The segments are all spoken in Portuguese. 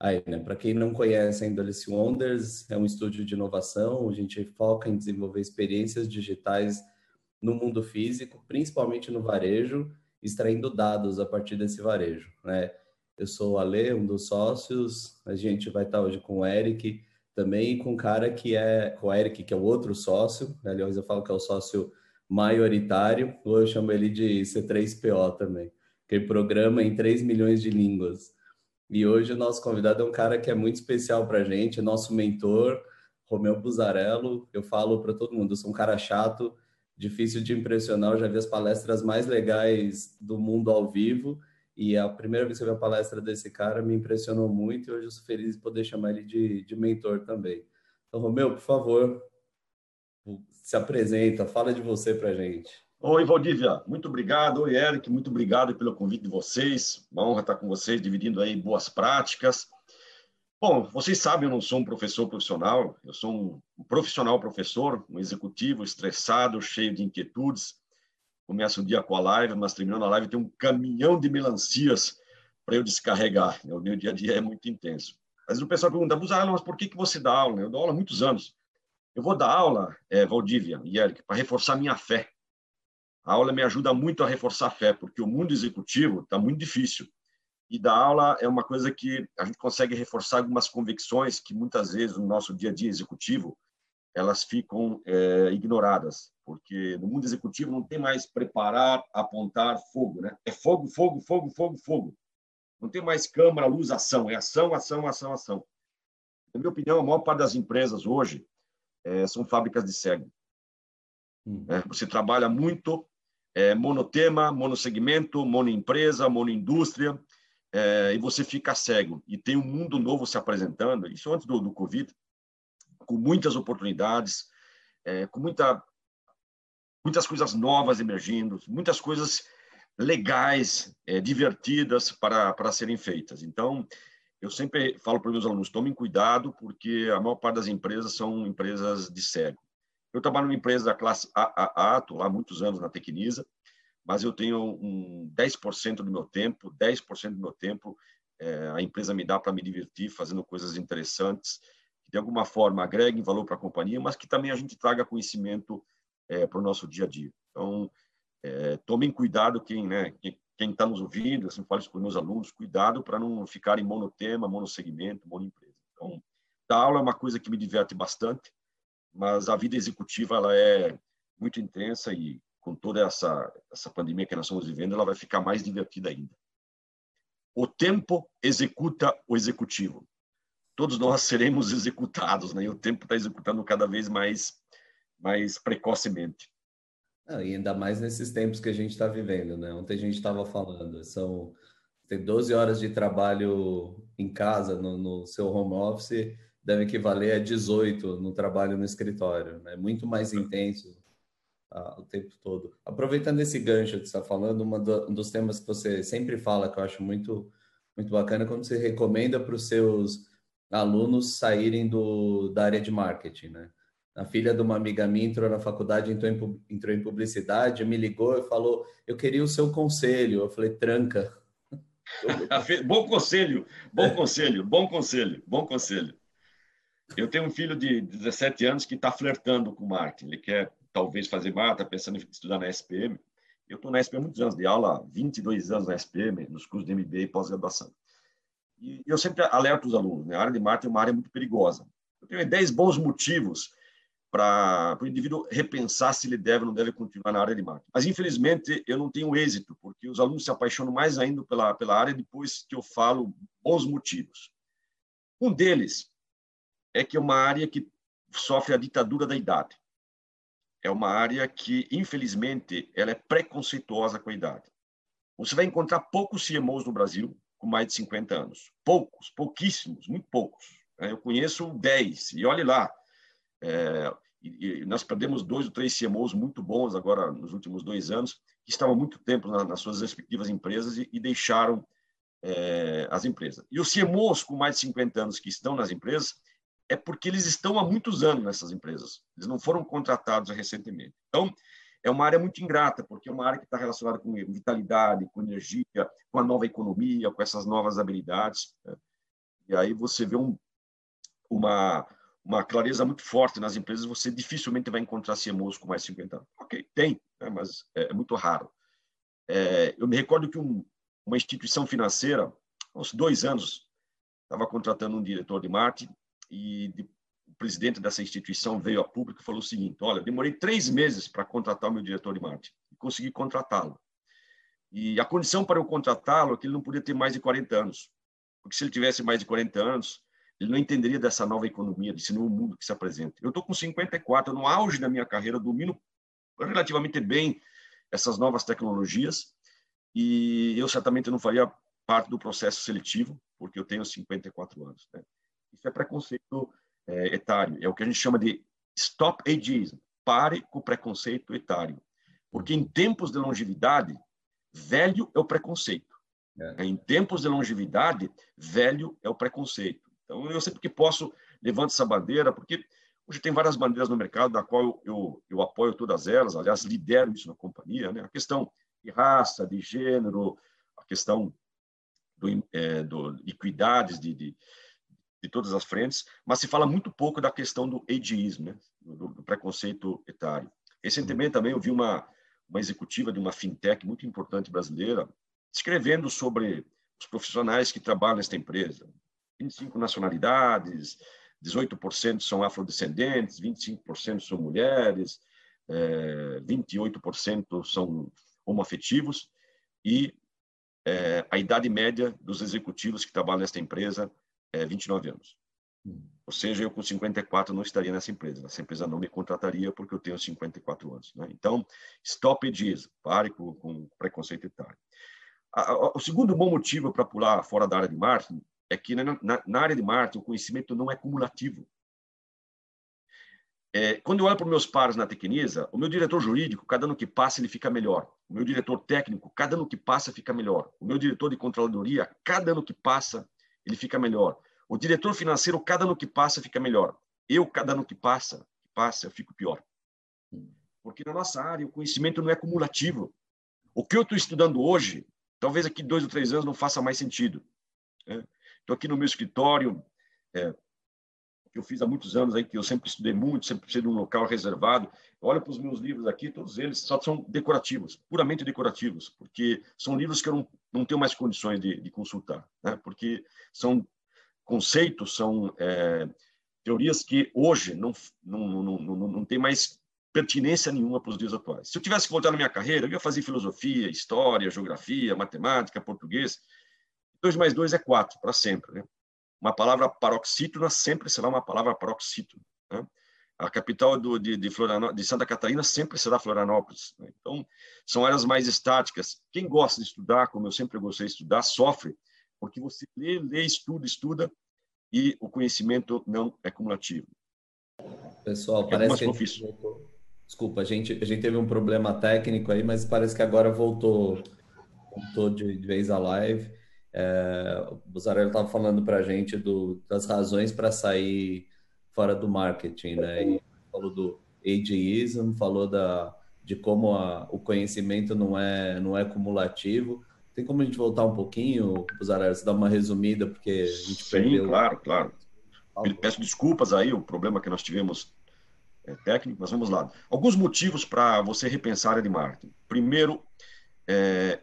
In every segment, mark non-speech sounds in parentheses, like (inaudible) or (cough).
aí, né? Para quem não conhece ainda, Alice Wonders é um estúdio de inovação, a gente foca em desenvolver experiências digitais no mundo físico, principalmente no varejo, extraindo dados a partir desse varejo, né? Eu sou o Ale, um dos sócios, a gente vai estar hoje com o Eric, também com um cara que é, com o Eric, que é o outro sócio, né? aliás, eu falo que é o sócio maioritário, ou eu chamo ele de C3PO também, que programa em 3 milhões de línguas. E hoje o nosso convidado é um cara que é muito especial para a gente, nosso mentor, Romeu Buzarello. Eu falo para todo mundo, eu sou um cara chato, difícil de impressionar, eu já vi as palestras mais legais do mundo ao vivo, e a primeira vez que eu vi a palestra desse cara me impressionou muito e hoje eu sou feliz de poder chamar ele de, de mentor também. Então, Romeu, por favor, se apresenta, fala de você para gente. Oi, Valdívia, muito obrigado. Oi, Eric, muito obrigado pelo convite de vocês. Uma honra estar com vocês, dividindo aí boas práticas. Bom, vocês sabem, eu não sou um professor profissional, eu sou um profissional professor, um executivo estressado, cheio de inquietudes, começo o dia com a live, mas terminando a live tem um caminhão de melancias para eu descarregar. Né? O meu dia a dia é muito intenso. Às vezes o pessoal pergunta, mas por que, que você dá aula? Eu dou aula há muitos anos. Eu vou dar aula, é, Valdívia e Eric, para reforçar minha fé. A aula me ajuda muito a reforçar a fé, porque o mundo executivo está muito difícil. E dar aula é uma coisa que a gente consegue reforçar algumas convicções que muitas vezes no nosso dia a dia executivo elas ficam é, ignoradas, porque no mundo executivo não tem mais preparar, apontar, fogo, né? É fogo, fogo, fogo, fogo, fogo. Não tem mais câmara, luz, ação. É ação, ação, ação, ação. Na minha opinião, a maior parte das empresas hoje é, são fábricas de cego. Hum. É, você trabalha muito é, monotema, monossegmento, monoempresa, monoindústria, é, e você fica cego. E tem um mundo novo se apresentando, isso antes do, do Covid, com muitas oportunidades, é, com muita, muitas coisas novas emergindo, muitas coisas legais, é, divertidas para, para serem feitas. Então, eu sempre falo para meus alunos, tomem cuidado, porque a maior parte das empresas são empresas de cego. Eu trabalho numa empresa da classe AAA, estou lá há muitos anos na Tecnisa, mas eu tenho um 10% do meu tempo, 10% do meu tempo é, a empresa me dá para me divertir, fazendo coisas interessantes, de alguma forma agreguem valor para a companhia, mas que também a gente traga conhecimento é, para o nosso dia a dia. Então, é, tomem cuidado quem né, quem está nos ouvindo, assim, falo isso os meus alunos, cuidado para não ficar em monotema, monossegmento, monoempresa. Então, dar aula é uma coisa que me diverte bastante, mas a vida executiva ela é muito intensa e com toda essa essa pandemia que nós estamos vivendo, ela vai ficar mais divertida ainda. O tempo executa o executivo todos nós (laughs) seremos executados, né? E o tempo está executando cada vez mais, mais precocemente. Ah, e ainda mais nesses tempos que a gente está vivendo, né? Ontem a gente estava falando, são tem 12 horas de trabalho em casa, no, no, seu home office, deve equivaler a 18 no trabalho no escritório, né? Muito mais intenso ah, o tempo todo. Aproveitando esse gancho que você está falando, do, um dos temas que você sempre fala, que eu acho muito, muito bacana, quando você recomenda para os seus alunos saírem do, da área de marketing, né? A filha de uma amiga minha entrou na faculdade, entrou em, entrou em publicidade, me ligou e falou: Eu queria o seu conselho. Eu falei: Tranca. (laughs) bom conselho, bom conselho, bom conselho, bom conselho. Eu tenho um filho de 17 anos que está flertando com marketing. Ele quer talvez fazer marketing, está pensando em estudar na SPM. Eu estou na SPM há muitos anos, de aula, 22 anos na SPM, nos cursos de MBA e pós-graduação. E eu sempre alerto os alunos, né? a área de marketing é uma área muito perigosa. Eu tenho 10 bons motivos para o indivíduo repensar se ele deve ou não deve continuar na área de marketing. Mas, infelizmente, eu não tenho êxito, porque os alunos se apaixonam mais ainda pela, pela área depois que eu falo bons motivos. Um deles é que é uma área que sofre a ditadura da idade. É uma área que, infelizmente, ela é preconceituosa com a idade. Você vai encontrar poucos CMOs no Brasil com mais de 50 anos. Poucos, pouquíssimos, muito poucos. Eu conheço 10, e olhe lá. É, e nós perdemos dois ou três CMOs muito bons agora nos últimos dois anos, que estavam muito tempo na, nas suas respectivas empresas e, e deixaram é, as empresas. E os CMOs com mais de 50 anos que estão nas empresas é porque eles estão há muitos anos nessas empresas. Eles não foram contratados recentemente. Então, é uma área muito ingrata, porque é uma área que está relacionada com vitalidade, com energia, com a nova economia, com essas novas habilidades. Né? e aí você vê um, uma, uma clareza muito forte nas empresas, você dificilmente vai encontrar CMOs com mais de 50 anos. Ok, tem, né, mas é, é muito raro. É, eu me recordo que um, uma instituição financeira, uns dois anos, estava contratando um diretor de marketing e de, o presidente dessa instituição veio a público e falou o seguinte: Olha, demorei três meses para contratar o meu diretor de marketing e consegui contratá-lo. E a condição para eu contratá-lo é que ele não podia ter mais de 40 anos, porque se ele tivesse mais de 40 anos, ele não entenderia dessa nova economia, desse novo mundo que se apresenta. Eu estou com 54, no auge da minha carreira, domino relativamente bem essas novas tecnologias e eu certamente não faria parte do processo seletivo, porque eu tenho 54 anos. Né? Isso é preconceito é, etário, é o que a gente chama de stop ageism, pare com o preconceito etário. Porque em tempos de longevidade, velho é o preconceito. É. Em tempos de longevidade, velho é o preconceito. Então, eu sempre que posso, levanto essa bandeira, porque hoje tem várias bandeiras no mercado, da qual eu, eu, eu apoio todas elas, aliás, lidero isso na companhia. Né? A questão de raça, de gênero, a questão do, é, do equidades de, de, de, todas as frentes, mas se fala muito pouco da questão do ageismo, né? do, do preconceito etário. Recentemente também eu vi uma, uma executiva de uma fintech muito importante brasileira escrevendo sobre os profissionais que trabalham nesta empresa, 25 nacionalidades, 18% são afrodescendentes, 25% são mulheres, é, 28% são homoafetivos e é, a idade média dos executivos que trabalham nesta empresa é 29 anos. Ou seja, eu com 54 não estaria nessa empresa. Essa empresa não me contrataria porque eu tenho 54 anos. Né? Então, stop it is, pare com, com preconceito etário. O segundo bom motivo para pular fora da área de marketing é que na, na, na área de marketing o conhecimento não é cumulativo. É, quando eu olho para os meus pares na Tecnisa, o meu diretor jurídico, cada ano que passa, ele fica melhor. O meu diretor técnico, cada ano que passa, fica melhor. O meu diretor de controladoria, cada ano que passa, ele fica melhor. O diretor financeiro, cada ano que passa, fica melhor. Eu, cada ano que passa, passa, eu fico pior. Porque na nossa área, o conhecimento não é cumulativo. O que eu estou estudando hoje, talvez aqui dois ou três anos não faça mais sentido. Né? Estou aqui no meu escritório, é, que eu fiz há muitos anos, aí, que eu sempre estudei muito, sempre precisei de um local reservado. Olha para os meus livros aqui, todos eles só são decorativos, puramente decorativos, porque são livros que eu não, não tenho mais condições de, de consultar, né? porque são conceitos, são é, teorias que hoje não, não, não, não, não tem mais pertinência nenhuma para os dias atuais. Se eu tivesse que voltar na minha carreira, eu ia fazer filosofia, história, geografia, matemática, português, 2 mais 2 é 4, para sempre. Né? Uma palavra paroxítona sempre será uma palavra paroxítona. Né? A capital do, de, de, de, Santa Catarina sempre será Florianópolis. Né? Então, são áreas mais estáticas. Quem gosta de estudar, como eu sempre gostei de estudar, sofre, porque você lê, lê, estuda, estuda, e o conhecimento não é cumulativo. Pessoal, é parece que a gente voltou. Desculpa, a gente, a gente teve um problema técnico aí, mas parece que agora voltou, voltou de, de vez a live. É, o Buzarello estava falando para a gente do, das razões para sair fora do marketing, né? E falou do ageism, falou da, de como a, o conhecimento não é, não é cumulativo. Tem como a gente voltar um pouquinho, Buzarello, você dá uma resumida, porque a gente Sim, perdeu... claro, claro. Peço desculpas aí, o problema que nós tivemos é técnico, mas vamos lá. Alguns motivos para você repensar a área de marketing. Primeiro, é,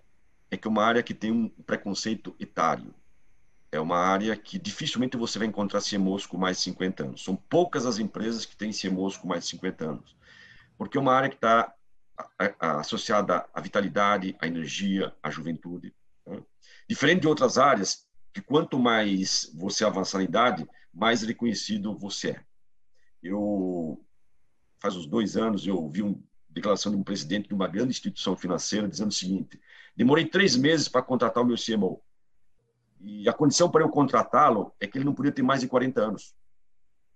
é que é uma área que tem um preconceito etário. É uma área que dificilmente você vai encontrar CMOs com mais de 50 anos. São poucas as empresas que têm CMOs com mais de 50 anos. Porque é uma área que está associada à vitalidade, à energia, à juventude. Né? Diferente de outras áreas, que quanto mais você avançar na idade, mais reconhecido você é. Eu, faz uns dois anos, eu vi uma declaração de um presidente de uma grande instituição financeira dizendo o seguinte: Demorei três meses para contratar o meu CMO. E a condição para eu contratá-lo é que ele não podia ter mais de 40 anos,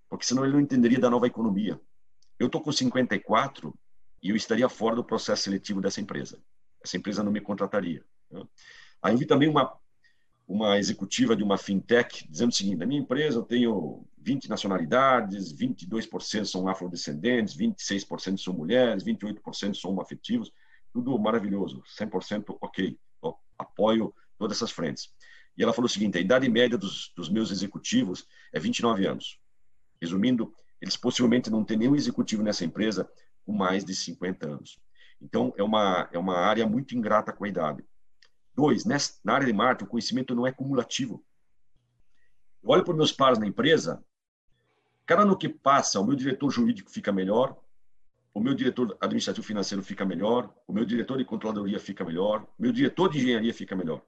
porque senão ele não entenderia da nova economia. Eu estou com 54 e eu estaria fora do processo seletivo dessa empresa. Essa empresa não me contrataria. Aí eu vi também uma, uma executiva de uma fintech dizendo o seguinte: na minha empresa eu tenho 20 nacionalidades, 22% são afrodescendentes, 26% são mulheres, 28% são homoafetivos tudo maravilhoso, 100% ok. Eu apoio todas essas frentes. E ela falou o seguinte: a idade média dos, dos meus executivos é 29 anos. Resumindo, eles possivelmente não têm nenhum executivo nessa empresa com mais de 50 anos. Então, é uma, é uma área muito ingrata com a idade. Dois, nessa, na área de marketing, o conhecimento não é cumulativo. Eu olho para meus pares na empresa, cada ano que passa, o meu diretor jurídico fica melhor, o meu diretor administrativo financeiro fica melhor, o meu diretor de controladoria fica melhor, o meu diretor de engenharia fica melhor.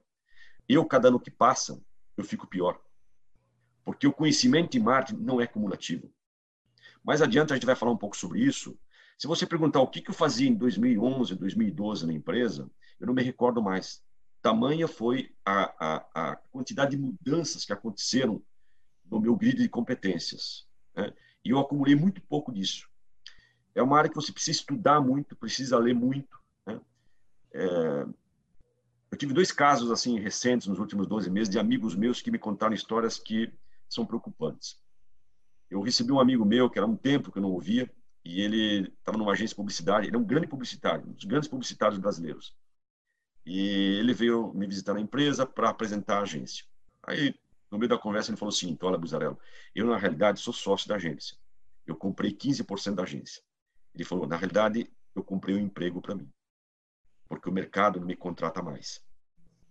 Eu, cada ano que passa, eu fico pior. Porque o conhecimento em marketing não é cumulativo. Mais adiante a gente vai falar um pouco sobre isso. Se você perguntar o que eu fazia em 2011, 2012 na empresa, eu não me recordo mais. Tamanha foi a, a, a quantidade de mudanças que aconteceram no meu grid de competências. Né? E eu acumulei muito pouco disso é uma área que você precisa estudar muito, precisa ler muito. Né? É, eu tive dois casos assim recentes nos últimos 12 meses de amigos meus que me contaram histórias que são preocupantes. Eu recebi um amigo meu que era um tempo que eu não ouvia e ele estava numa agência de publicidade, ele é um grande publicitário, um dos grandes publicitários brasileiros. E ele veio me visitar na empresa para apresentar a agência. Aí, no meio da conversa, ele falou assim: Olha, Buzarello, eu na realidade sou sócio da agência. Eu comprei 15% da agência. Ele falou: na realidade, eu comprei um emprego para mim, porque o mercado não me contrata mais.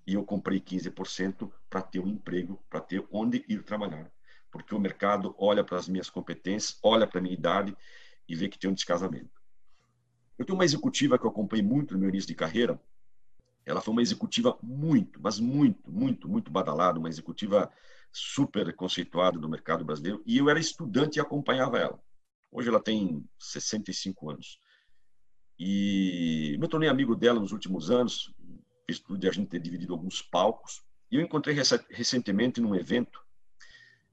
E eu comprei 15% para ter um emprego, para ter onde ir trabalhar, porque o mercado olha para as minhas competências, olha para a minha idade e vê que tem um descasamento. Eu tenho uma executiva que eu acompanhei muito no meu início de carreira. Ela foi uma executiva muito, mas muito, muito, muito badalada, uma executiva super conceituada do mercado brasileiro. E eu era estudante e acompanhava ela. Hoje ela tem 65 anos. E me tornei amigo dela nos últimos anos, virtude de a gente ter dividido alguns palcos. E eu encontrei recentemente num evento,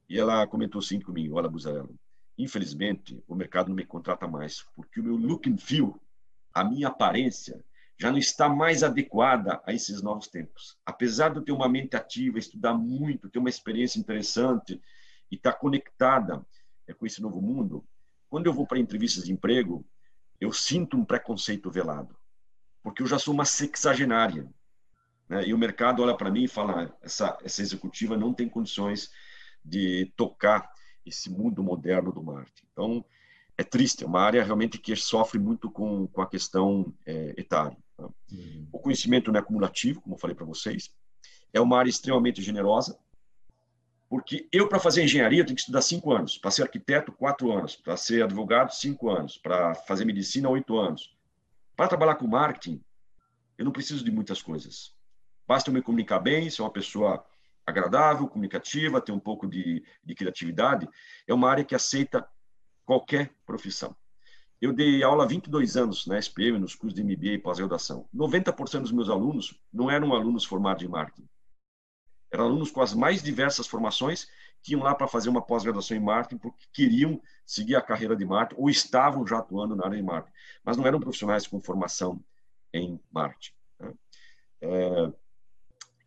e ela comentou assim comigo: Olha, Buzarello, infelizmente o mercado não me contrata mais, porque o meu look and feel, a minha aparência, já não está mais adequada a esses novos tempos. Apesar de ter uma mente ativa, estudar muito, ter uma experiência interessante e estar conectada é, com esse novo mundo, quando eu vou para entrevistas de emprego, eu sinto um preconceito velado, porque eu já sou uma sexagenária. Né? E o mercado olha para mim e fala: essa, essa executiva não tem condições de tocar esse mundo moderno do marketing. Então, é triste, é uma área realmente que sofre muito com, com a questão é, etária. Uhum. O conhecimento não é acumulativo, como eu falei para vocês, é uma área extremamente generosa, porque eu, para fazer engenharia, tenho que estudar cinco anos. Para ser arquiteto, quatro anos. Para ser advogado, cinco anos. Para fazer medicina, oito anos. Para trabalhar com marketing, eu não preciso de muitas coisas. Basta eu me comunicar bem, ser uma pessoa agradável, comunicativa, ter um pouco de, de criatividade. É uma área que aceita qualquer profissão. Eu dei aula há 22 anos na SPM, nos cursos de MBA e pós-graduação. 90% dos meus alunos não eram alunos formados em marketing eram alunos com as mais diversas formações que iam lá para fazer uma pós-graduação em marketing porque queriam seguir a carreira de marketing ou estavam já atuando na área de marketing, mas não eram profissionais com formação em marketing. Né? É,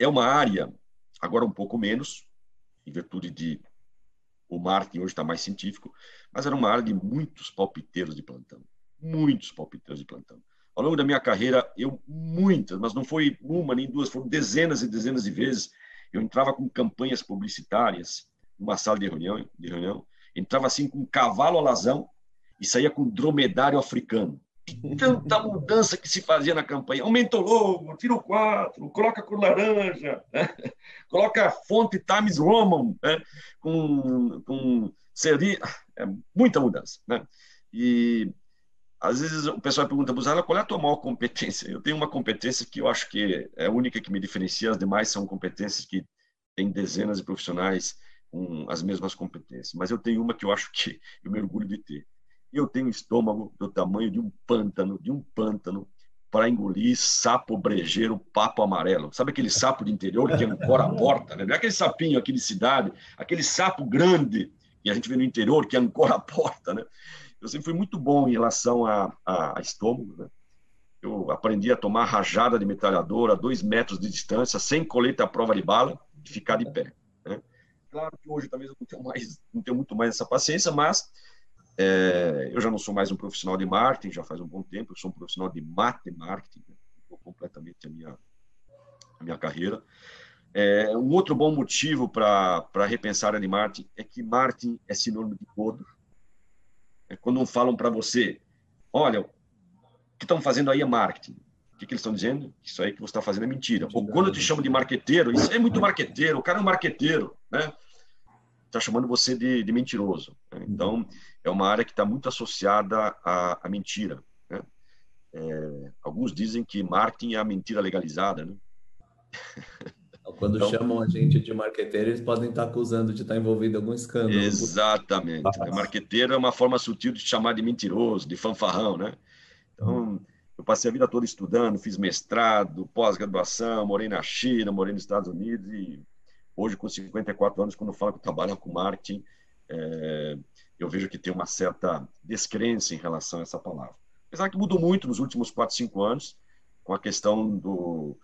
é uma área, agora um pouco menos, em virtude de o marketing hoje está mais científico, mas era uma área de muitos palpiteiros de plantão, muitos palpiteiros de plantão. Ao longo da minha carreira, eu muitas, mas não foi uma nem duas, foram dezenas e dezenas de vezes eu entrava com campanhas publicitárias numa sala de reunião, de reunião entrava assim com um cavalo alazão e saía com um dromedário africano. tanta mudança que se fazia na campanha. Aumenta o logo, tira o 4, coloca cor laranja, né? coloca a fonte Times Roman, né? com, com seria, é, muita mudança. Né? E às vezes o pessoal pergunta, Buzala, qual é a tua maior competência? Eu tenho uma competência que eu acho que é a única que me diferencia, as demais são competências que tem dezenas de profissionais com as mesmas competências, mas eu tenho uma que eu acho que eu me orgulho de ter. Eu tenho estômago do tamanho de um pântano, de um pântano, para engolir sapo brejeiro papo amarelo. Sabe aquele sapo de interior que ancora a porta? Né? É aquele sapinho aqui de cidade, aquele sapo grande que a gente vê no interior que ancora a porta, né? eu sempre fui muito bom em relação a, a, a estômago. Né? Eu aprendi a tomar rajada de metralhadora a dois metros de distância, sem colete à prova de bala, e ficar de pé. Né? Claro que hoje talvez eu não tenho, mais, não tenho muito mais essa paciência, mas é, eu já não sou mais um profissional de marketing, já faz um bom tempo, eu sou um profissional de marketing, né? completamente a minha, a minha carreira. É, um outro bom motivo para repensar a marketing é que marketing é sinônimo de todo. É quando falam para você, olha, o que estão fazendo aí é marketing. O que, que eles estão dizendo? Isso aí que você está fazendo é mentira. Ou quando eu te chamo de marqueteiro, isso é muito marqueteiro, o cara é um marqueteiro, né? Está chamando você de, de mentiroso. Né? Então, é uma área que está muito associada à, à mentira. Né? É, alguns dizem que marketing é a mentira legalizada, né? (laughs) Quando então, chamam a gente de marqueteiro, eles podem estar acusando de estar envolvido em algum escândalo. Exatamente. Ah. Marqueteiro é uma forma sutil de chamar de mentiroso, de fanfarrão, né? Então, eu passei a vida toda estudando, fiz mestrado, pós-graduação, morei na China, morei nos Estados Unidos e hoje, com 54 anos, quando falo que trabalho com marketing, é, eu vejo que tem uma certa descrença em relação a essa palavra. Apesar que mudou muito nos últimos 4, 5 anos, com a questão do,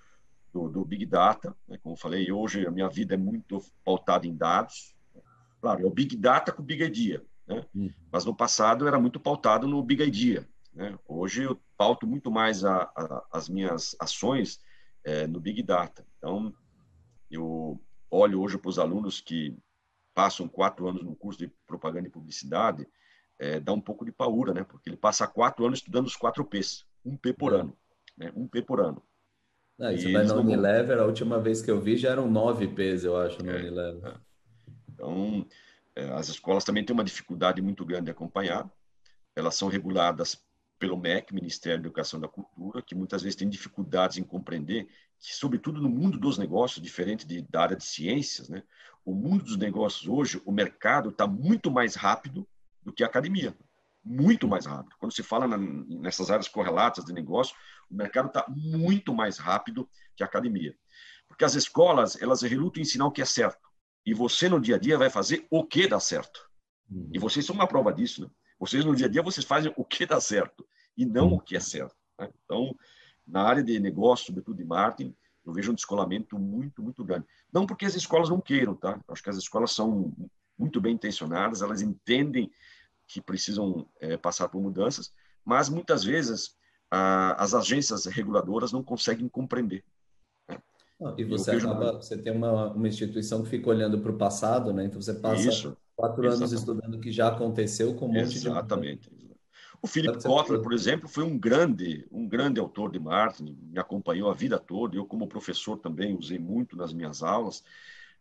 do, do Big Data. Né? Como eu falei, hoje a minha vida é muito pautada em dados. Claro, é o Big Data com o Big Idea. Né? Uhum. Mas no passado era muito pautado no Big Idea. Né? Hoje eu pauto muito mais a, a, as minhas ações é, no Big Data. Então, eu olho hoje para os alunos que passam quatro anos no curso de propaganda e publicidade, é, dá um pouco de paura, né? Porque ele passa quatro anos estudando os quatro P's, um P por uhum. ano, né? Um P por ano. Não, você vai no Unilever, a última vez que eu vi já eram nove P's, eu acho, no é, Unilever. É. Então, é, as escolas também têm uma dificuldade muito grande de acompanhar. Elas são reguladas pelo MEC, Ministério da Educação e da Cultura, que muitas vezes tem dificuldades em compreender que, sobretudo no mundo dos negócios, diferente de, da área de ciências, né, o mundo dos negócios hoje, o mercado está muito mais rápido do que a academia. Muito mais rápido. Quando se fala na, nessas áreas correlatas de negócio, o mercado está muito mais rápido que a academia. Porque as escolas, elas relutam em ensinar o que é certo. E você, no dia a dia, vai fazer o que dá certo. Uhum. E vocês são uma prova disso, né? Vocês, no dia a dia, vocês fazem o que dá certo e não o que é certo. Né? Então, na área de negócio, sobretudo de marketing, eu vejo um descolamento muito, muito grande. Não porque as escolas não queiram, tá? Acho que as escolas são muito bem intencionadas, elas entendem que precisam é, passar por mudanças, mas muitas vezes as agências reguladoras não conseguem compreender. Né? e você acaba, você tem uma, uma instituição que fica olhando para o passado, né? Então você passa Isso, quatro exatamente. anos estudando o que já aconteceu com um monte exatamente. de o Philip Kotler, por exemplo, foi um grande, um grande autor de marketing, me acompanhou a vida toda. Eu, como professor, também usei muito nas minhas aulas,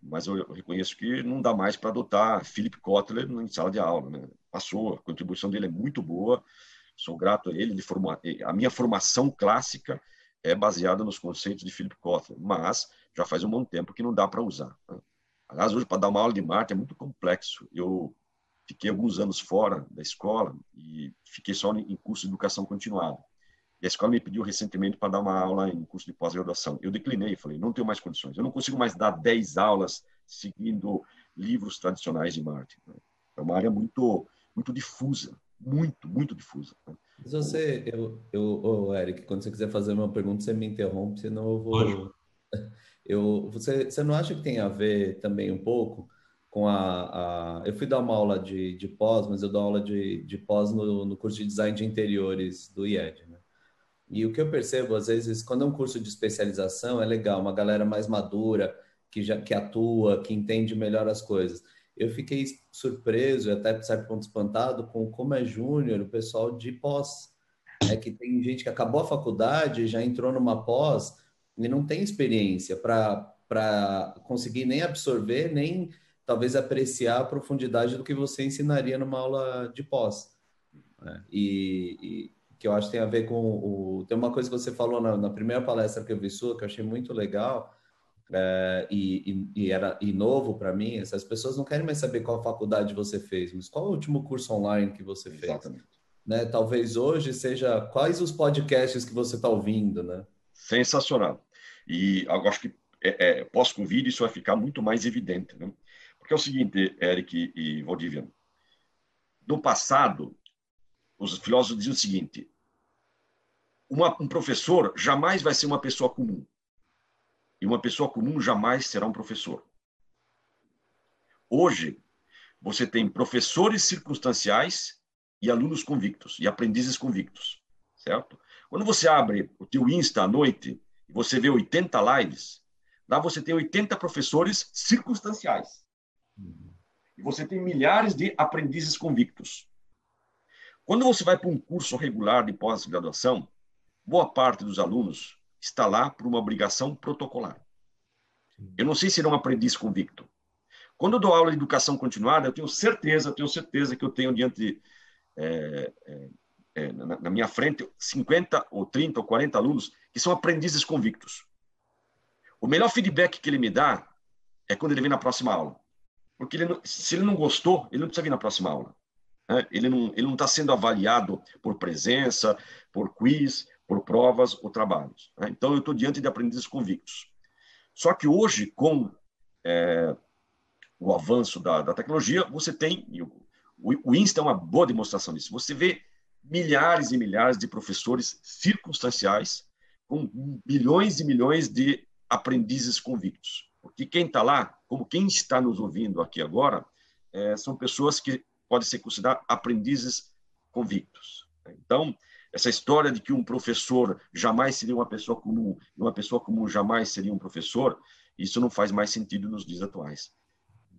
mas eu reconheço que não dá mais para adotar Philip Kotler em sala de aula. Né? Passou, a contribuição dele é muito boa, sou grato a ele. ele forma, a minha formação clássica é baseada nos conceitos de Philip Kotler, mas já faz um bom tempo que não dá para usar. Né? Aliás, hoje, para dar uma aula de marketing é muito complexo. Eu fiquei alguns anos fora da escola e fiquei só em curso de educação continuada. E a escola me pediu recentemente para dar uma aula em curso de pós-graduação. Eu declinei, falei, não tenho mais condições. Eu não consigo mais dar 10 aulas seguindo livros tradicionais de marketing. É uma área muito muito difusa muito, muito difusa. Né? Mas você, eu, eu, oh, Eric, quando você quiser fazer uma pergunta, você me interrompe, senão eu vou. (laughs) Eu, você, você não acha que tem a ver também um pouco com a. a... Eu fui dar uma aula de, de pós, mas eu dou aula de, de pós no, no curso de design de interiores do IED, né? E o que eu percebo, às vezes, quando é um curso de especialização, é legal, uma galera mais madura, que já que atua, que entende melhor as coisas eu fiquei surpreso até, por certo ponto, espantado com como é júnior o pessoal de pós. É que tem gente que acabou a faculdade, já entrou numa pós e não tem experiência para conseguir nem absorver, nem talvez apreciar a profundidade do que você ensinaria numa aula de pós. Né? E, e, que eu acho que tem a ver com o. Tem uma coisa que você falou na, na primeira palestra que eu vi sua, que eu achei muito legal, é, e, e, e, era e novo para mim, essas pessoas não querem mais saber qual faculdade você fez, mas qual o último curso online que você fez. Exatamente. Né? Talvez hoje seja quais os podcasts que você está ouvindo, né? Sensacional. E eu acho que é, é, pós-Covid isso vai ficar muito mais evidente, né? Porque é o seguinte, Eric e Valdívia, no passado, os filósofos diziam o seguinte, uma, um professor jamais vai ser uma pessoa comum. E uma pessoa comum jamais será um professor. Hoje, você tem professores circunstanciais e alunos convictos, e aprendizes convictos, certo? Quando você abre o teu Insta à noite e você vê 80 lives, Lá você tem 80 professores circunstanciais. E você tem milhares de aprendizes convictos. Quando você vai para um curso regular de pós-graduação, boa parte dos alunos está lá por uma obrigação protocolar. Eu não sei se ele é um aprendiz convicto. Quando eu dou aula de educação continuada, eu tenho certeza, eu tenho certeza que eu tenho diante é, é, é, na, na, minha frente 50 ou 30 ou 40 alunos que são aprendizes convictos. O melhor feedback que ele me dá é quando ele vem na próxima aula. Porque ele se ele não gostou, ele não precisa vir na próxima aula. Né? Não ele não está sendo avaliado por presença, por quiz, por provas ou trabalhos. Né? Então, eu estou diante de aprendizes convictos. Só que hoje, com é, o avanço da, da, tecnologia, você tem, o, o Insta é uma boa demonstração disso, você vê milhares e milhares de professores circunstanciais com milhões e milhões de aprendizes convictos. Porque quem está lá, como quem está nos ouvindo aqui agora, é, são pessoas que podem ser consideradas aprendizes convictos. Então, essa história de que um professor jamais seria uma pessoa comum, e uma pessoa comum jamais seria um professor, isso não faz mais sentido nos dias atuais.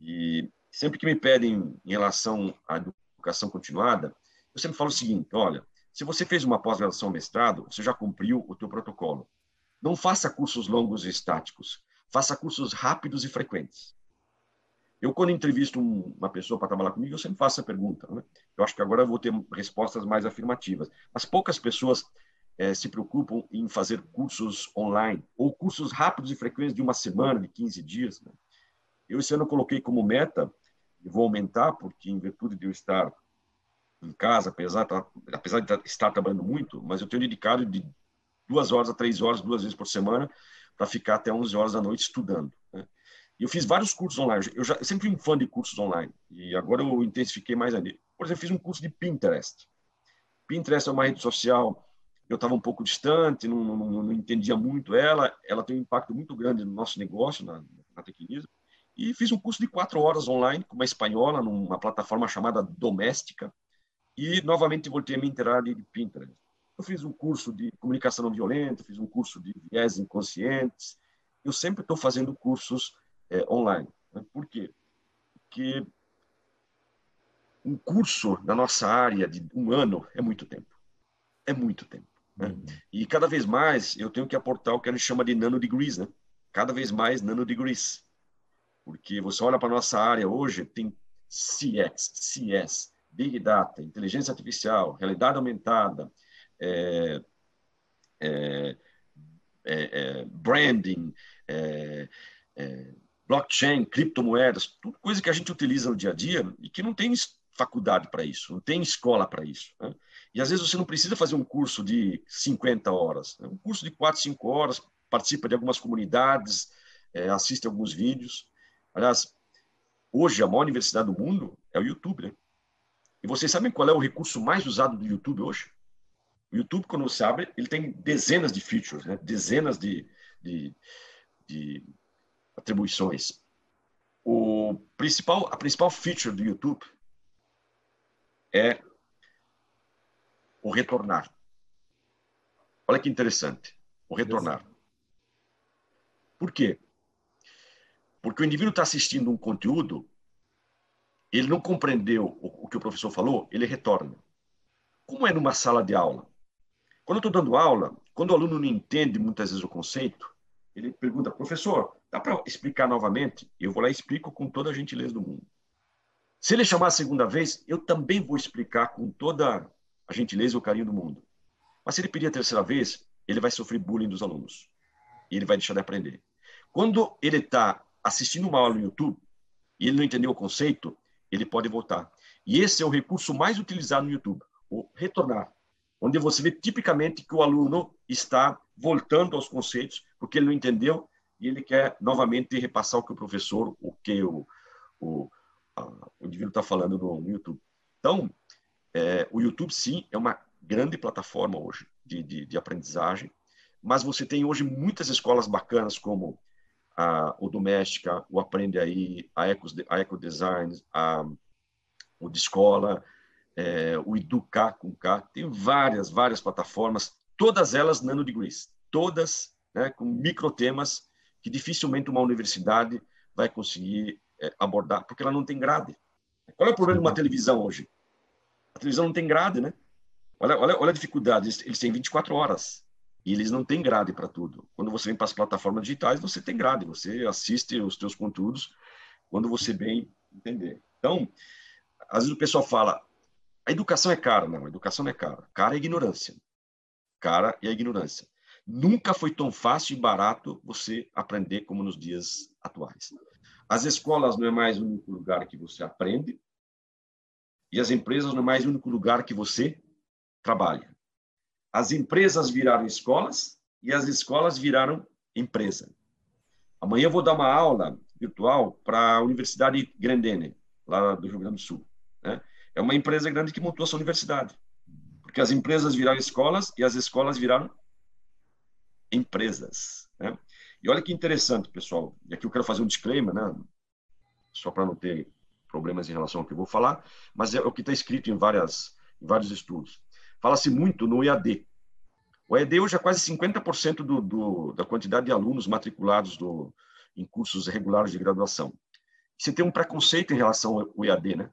E sempre que me pedem em relação à educação continuada, eu sempre falo o seguinte, olha, se você fez uma pós-graduação mestrado, você já cumpriu o teu protocolo. Não faça cursos longos e estáticos, faça cursos rápidos e frequentes. Eu, quando entrevisto uma pessoa para trabalhar comigo, eu sempre faço essa pergunta. Né? Eu acho que agora eu vou ter respostas mais afirmativas. As poucas pessoas é, se preocupam em fazer cursos online ou cursos rápidos e frequentes de uma semana, de 15 dias. Né? Eu, esse ano, coloquei como meta, e vou aumentar, porque em virtude de eu estar em casa, apesar, apesar de estar trabalhando muito, mas eu tenho dedicado de duas horas a três horas, duas vezes por semana, para ficar até 11 horas da noite estudando. Né? Eu fiz vários cursos online. Eu, já, eu sempre fui um fã de cursos online. E agora eu intensifiquei mais ainda. Por exemplo, fiz um curso de Pinterest. Pinterest é uma rede social. Eu estava um pouco distante, não, não, não, entendia muito ela. Ela tem um impacto muito grande no nosso negócio, na, na Tecnismo. E fiz um curso de quatro horas online com uma espanhola, numa plataforma chamada Doméstica. E novamente voltei a me inteirar de Pinterest. Eu fiz um curso de comunicação não violenta, fiz um curso de viés inconscientes. Eu sempre estou fazendo cursos é, online. Né? Por quê? Porque um curso na nossa área de um ano é muito tempo. É muito tempo. Né? Uhum. E cada vez mais eu tenho que aportar o que a gente chama de nanodegrees, né? Cada vez mais nanodegrees. Porque você olha para nossa área hoje, tem CX, CS, Big Data, inteligência artificial, realidade aumentada, é, é, é, é branding, é, é, blockchain, criptomoedas, tudo coisa que a gente utiliza no dia a dia e que não tem faculdade para isso, não tem escola para isso. Né? E às vezes você não precisa fazer um curso de 50 horas, né? um curso de 4, 5 horas, participa de algumas comunidades, é, assiste alguns vídeos. Aliás, hoje a maior universidade do mundo é o YouTube, né? E vocês sabem qual é o recurso mais usado do YouTube hoje? O YouTube, quando você abre, ele tem dezenas de features, né? dezenas de, de, de atribuições. O principal, a principal feature do YouTube é o retornar. Olha que interessante, o retornar. Por quê? Porque o indivíduo está assistindo um conteúdo, ele não compreendeu o, o que o professor falou, ele retorna. Como é numa sala de aula? Quando eu estou dando aula, quando o aluno não entende muitas vezes o conceito, ele pergunta, professor, dá para explicar novamente? Eu vou lá e explico com toda a gentileza do mundo. Se ele chamar a segunda vez, eu também vou explicar com toda a gentileza e o carinho do mundo. Mas se ele pedir a terceira vez, ele vai sofrer bullying dos alunos. E ele vai deixar de aprender. Quando ele está assistindo uma aula no YouTube e ele não entendeu o conceito, ele pode voltar. E esse é o recurso mais utilizado no YouTube, o retornar onde você vê tipicamente que o aluno está voltando aos conceitos porque ele não entendeu e ele quer novamente repassar o que o professor, o que o, o, a, o indivíduo está falando no, no, YouTube. Então, é, o YouTube, sim, é uma grande plataforma hoje de, de, de, aprendizagem, mas você tem hoje muitas escolas bacanas como a, o Doméstica, o Aprende Aí, a Eco, a Eco Design, a, o de Escola, é, o Educar com K, tem várias, várias plataformas, todas elas nanodegrees, todas né, com microtemas que dificilmente uma universidade vai conseguir é, abordar, porque ela não tem grade. Qual é o problema de uma televisão hoje? A televisão não tem grade, né? Olha, olha, olha a dificuldade, eles têm 24 horas e eles não têm grade para tudo. Quando você vem para as plataformas digitais, você tem grade, você assiste os seus conteúdos quando você bem entender. Então, às vezes o pessoal fala, a educação é cara. Não, a educação não é cara. Cara é ignorância. Cara é a ignorância. Nunca foi tão fácil e barato você aprender como nos dias atuais. As escolas não é mais o único lugar que você aprende e as empresas não é mais o único lugar que você trabalha. As empresas viraram escolas e as escolas viraram empresa. Amanhã eu vou dar uma aula virtual para a Universidade Grandene, lá do Rio Grande do Sul. Né? É uma empresa grande que montou essa universidade. Porque as empresas viraram escolas e as escolas viraram empresas. Né? E olha que interessante, pessoal. E aqui eu quero fazer um disclaimer, né? só para não ter problemas em relação ao que eu vou falar, mas é o que está escrito em, várias, em vários estudos. Fala-se muito no EAD. O EAD hoje é quase 50% do, do, da quantidade de alunos matriculados do, em cursos regulares de graduação. Você tem um preconceito em relação ao EAD, né?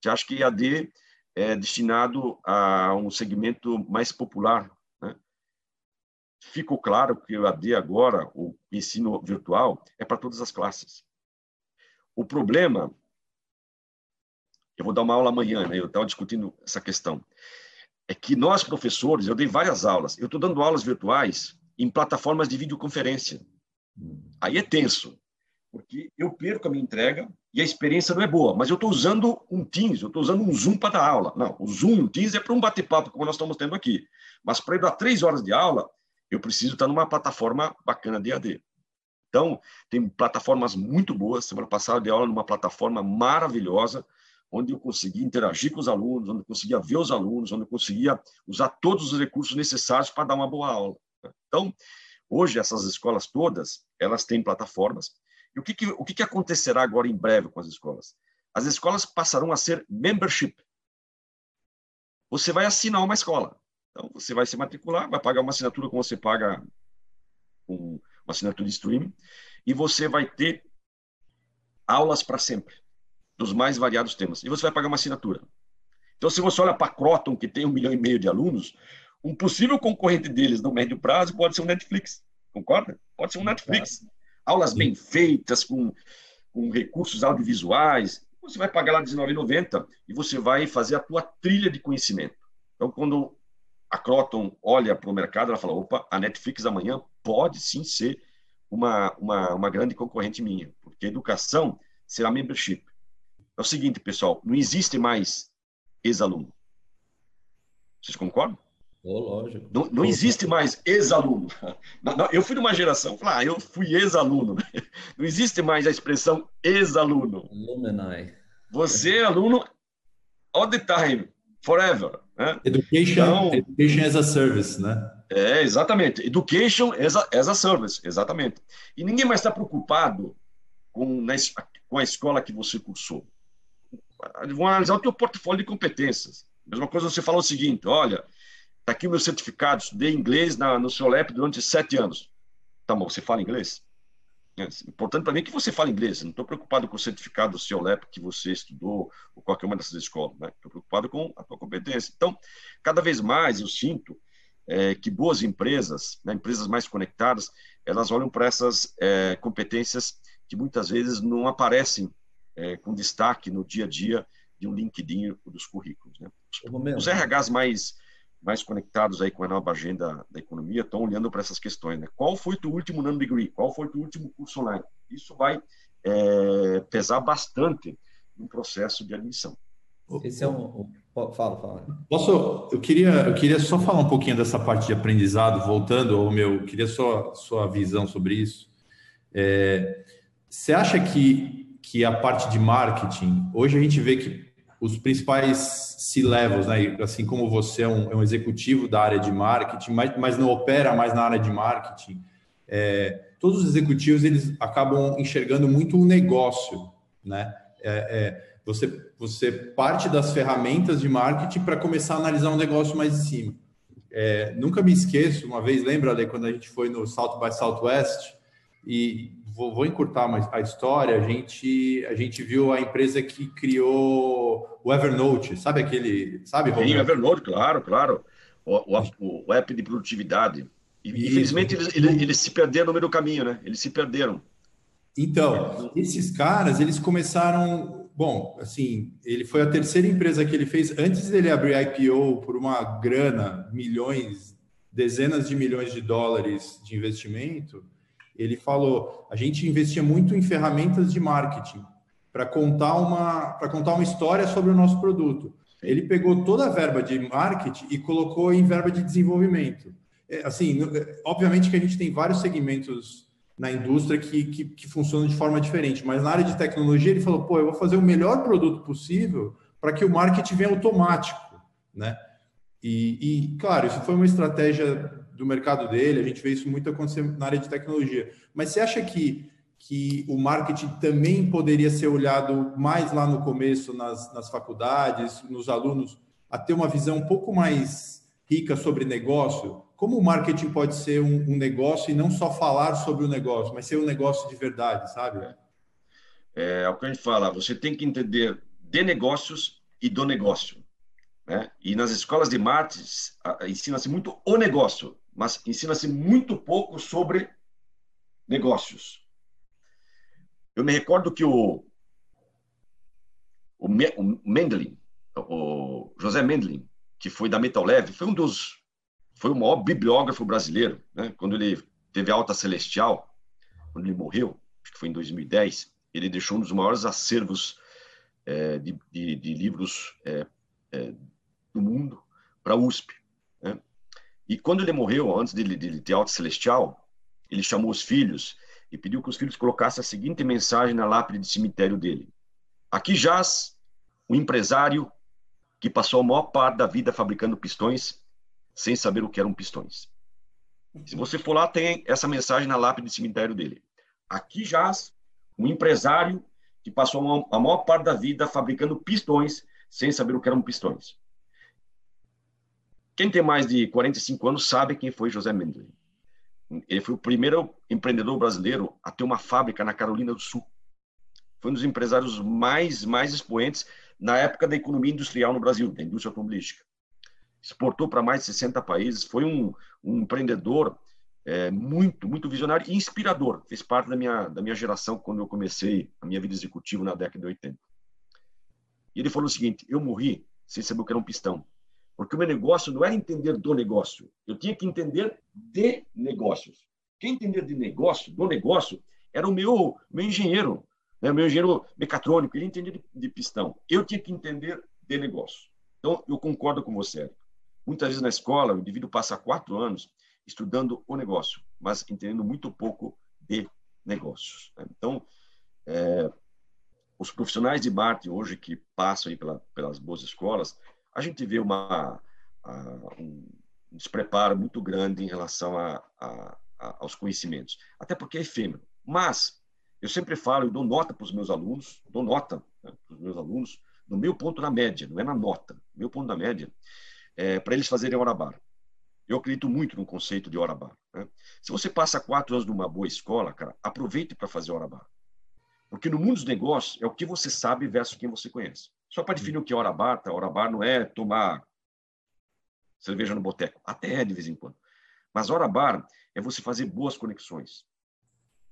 Você acha que EAD é destinado a um segmento mais popular? Ficou claro que o EAD agora, o ensino virtual, é para todas as classes. O problema, eu vou dar uma aula amanhã, né? Eu estava discutindo essa questão é que nós, professores, eu dei várias aulas, eu estou dando aulas virtuais em plataformas de videoconferência. Aí é tenso, porque eu perco a minha entrega e a experiência não é boa, mas eu estou usando um Teams, eu estou usando um Zoom para dar aula. Não, o Zoom, o Teams é para um bate-papo, como nós estamos tendo aqui. Mas para eu dar três horas de aula, eu preciso estar numa plataforma bacana de AD. Então, tem plataformas muito boas. Semana passada eu dei aula numa plataforma maravilhosa, onde eu conseguia interagir com os alunos, onde eu conseguia ver os alunos, onde eu conseguia usar todos os recursos necessários para dar uma boa aula. Então, hoje, essas escolas todas, elas têm plataformas. E o que, que o que, que acontecerá agora em breve com as escolas? As escolas passarão a ser membership. Você vai assinar uma escola. Então, você vai se matricular, vai pagar uma assinatura como você paga um, uma assinatura de streaming, e você vai ter aulas para sempre dos mais variados temas. E você vai pagar uma assinatura. Então, se você olha para a Croton, que tem um milhão e meio de alunos, um possível concorrente deles no médio prazo pode ser o Netflix. Concorda? Pode ser um Netflix. Aulas bem feitas, com, com recursos audiovisuais. Você vai pagar lá R$19,90 e você vai fazer a tua trilha de conhecimento. Então, quando a Croton olha para o mercado, ela fala, opa, a Netflix amanhã pode sim ser uma, uma, uma grande concorrente minha, porque educação será membership. É o seguinte, pessoal, não existe mais ex-aluno. Vocês concordam? Oh, lógico. Não, não existe mais ex-aluno. (laughs) Eu fui de uma geração, ah, eu fui ex-aluno. (laughs) Não existe mais a expressão ex-aluno. Você é aluno all the time, forever. Né? Education, então, education as a service, né? É, exatamente. Education as a, as a service, exatamente. E ninguém mais está preocupado com, na, com a escola que você cursou vão analisar o teu portfólio de competências. Mesma coisa você fala o seguinte, olha, está aqui o meu certificado, estudei inglês na, no seu LEP durante sete anos. Tá bom, você fala inglês? É importante para mim que você fale inglês. não estou preocupado com o certificado do seu LEP que você estudou ou qualquer uma dessas escolas. Estou né? preocupado com a tua competência. Então, cada vez mais eu sinto é, que boas empresas, né, empresas mais conectadas, elas olham para essas é, competências que muitas vezes não aparecem é, com destaque no dia a dia de um LinkedIn dos currículos. Né? Os RHs mais, mais conectados aí com a nova agenda da economia estão olhando para essas questões. Né? Qual foi o último nano degree? Qual foi o último curso online? Isso vai é, pesar bastante no processo de admissão. Esse é um. Fala, fala. Posso? Eu queria, eu queria só falar um pouquinho dessa parte de aprendizado, voltando ao meu. Queria só sua visão sobre isso. É, você acha que que a parte de marketing, hoje a gente vê que os principais C-levels, né, assim como você é um, é um, executivo da área de marketing, mas, mas não opera mais na área de marketing, é, todos os executivos eles acabam enxergando muito o negócio, né? É, é, você, você parte das ferramentas de marketing para começar a analisar um negócio mais de cima. É, nunca me esqueço, uma vez, lembra, Ale, quando a gente foi no South by Southwest, E vou, vou encurtar mais a história. A gente, a gente viu a empresa que criou o Evernote, sabe aquele, sabe? Sim, o Evernote, claro, claro. O, o, o app de produtividade. E, infelizmente, eles, eles, eles, se perderam no meio do caminho, né? Eles se perderam. Então, esses caras, eles começaram. Bom, assim, ele foi a terceira empresa que ele fez antes dele abrir IPO por uma grana, milhões, dezenas de milhões de dólares de investimento. Ele falou: a gente investia muito em ferramentas de marketing para contar uma para contar uma história sobre o nosso produto. Ele pegou toda a verba de marketing e colocou em verba de desenvolvimento. É, assim, obviamente que a gente tem vários segmentos na indústria que, que, que funcionam de forma diferente, mas na área de tecnologia ele falou, pô, eu vou fazer o melhor produto possível para que o marketing venha automático, né? E, e, claro, isso foi uma estratégia do mercado dele, a gente vê isso muito acontecer na área de tecnologia. Mas você acha que, que o marketing também poderia ser olhado mais lá no começo, nas, nas faculdades, nos alunos, a ter uma visão um pouco mais rica sobre negócio? como o marketing pode ser um, um, negócio e não só falar sobre o negócio, mas ser um negócio de verdade, sabe? É, é o que a gente fala, você tem que entender de negócios e do negócio. Né? E nas escolas de marketing ensina-se muito o negócio, mas ensina-se muito pouco sobre negócios. Eu me recordo que o, o, o José Mendelin, que foi da Metal Leve, foi um dos foi o maior bibliógrafo brasileiro, né? Quando ele teve alta celestial, quando ele morreu, acho que foi em 2010, ele deixou um dos maiores acervos é, de, de, de, livros é, é, do mundo para a USP. Né? E quando ele morreu, antes de, de ter alta celestial, ele chamou os filhos e pediu que os filhos colocassem a seguinte mensagem na lápide de cemitério dele: Aqui jaz um empresário que passou a maior parte da vida fabricando pistões sem saber o que eram pistões. Se você for lá, tem essa mensagem na lápide de cemitério dele. Aqui jaz um empresário que passou a maior parte da vida fabricando pistões sem saber o que eram pistões. Quem tem mais de 45 anos sabe quem foi José Mendeley. Ele foi o primeiro empreendedor brasileiro a ter uma fábrica na Carolina do Sul. Foi um dos empresários mais, mais expoentes na época da economia industrial no Brasil, da indústria automobilística exportou para mais de 60 países, foi um, um empreendedor é, muito, muito visionário e inspirador. Fez parte da minha, da minha geração quando eu comecei a minha vida executiva na década de 80. E ele falou o seguinte: eu morri sem saber o que era um pistão. Porque o meu negócio não era entender do negócio, eu tinha que entender de negócios. Quem entender de negócio, do negócio, era o meu, meu engenheiro, né? o meu engenheiro mecatrônico, ele entendia de, de pistão. Eu tinha que entender de negócio. Então, eu concordo com você, Muitas vezes na escola, o indivíduo passa quatro anos estudando o negócio, mas entendendo muito pouco de negócios. Né? Então, é, os profissionais de marketing hoje que passam pela, pelas boas escolas, a gente vê uma, a, um despreparo muito grande em relação a, a, aos conhecimentos, até porque é efêmero. Mas eu sempre falo, eu dou nota para os meus alunos, dou nota né, para os meus alunos, no meu ponto na média, não é na nota, meu ponto na média, é, para eles fazerem hora bar. Eu acredito muito no conceito de hora bar. Né? Se você passa quatro anos numa boa escola, cara, aproveite para fazer hora bar. Porque no mundo dos negócios é o que você sabe versus quem você conhece. Só para definir o que é hora bar, tá? hora bar não é tomar cerveja no boteco. Até é de vez em quando. Mas hora bar é você fazer boas conexões.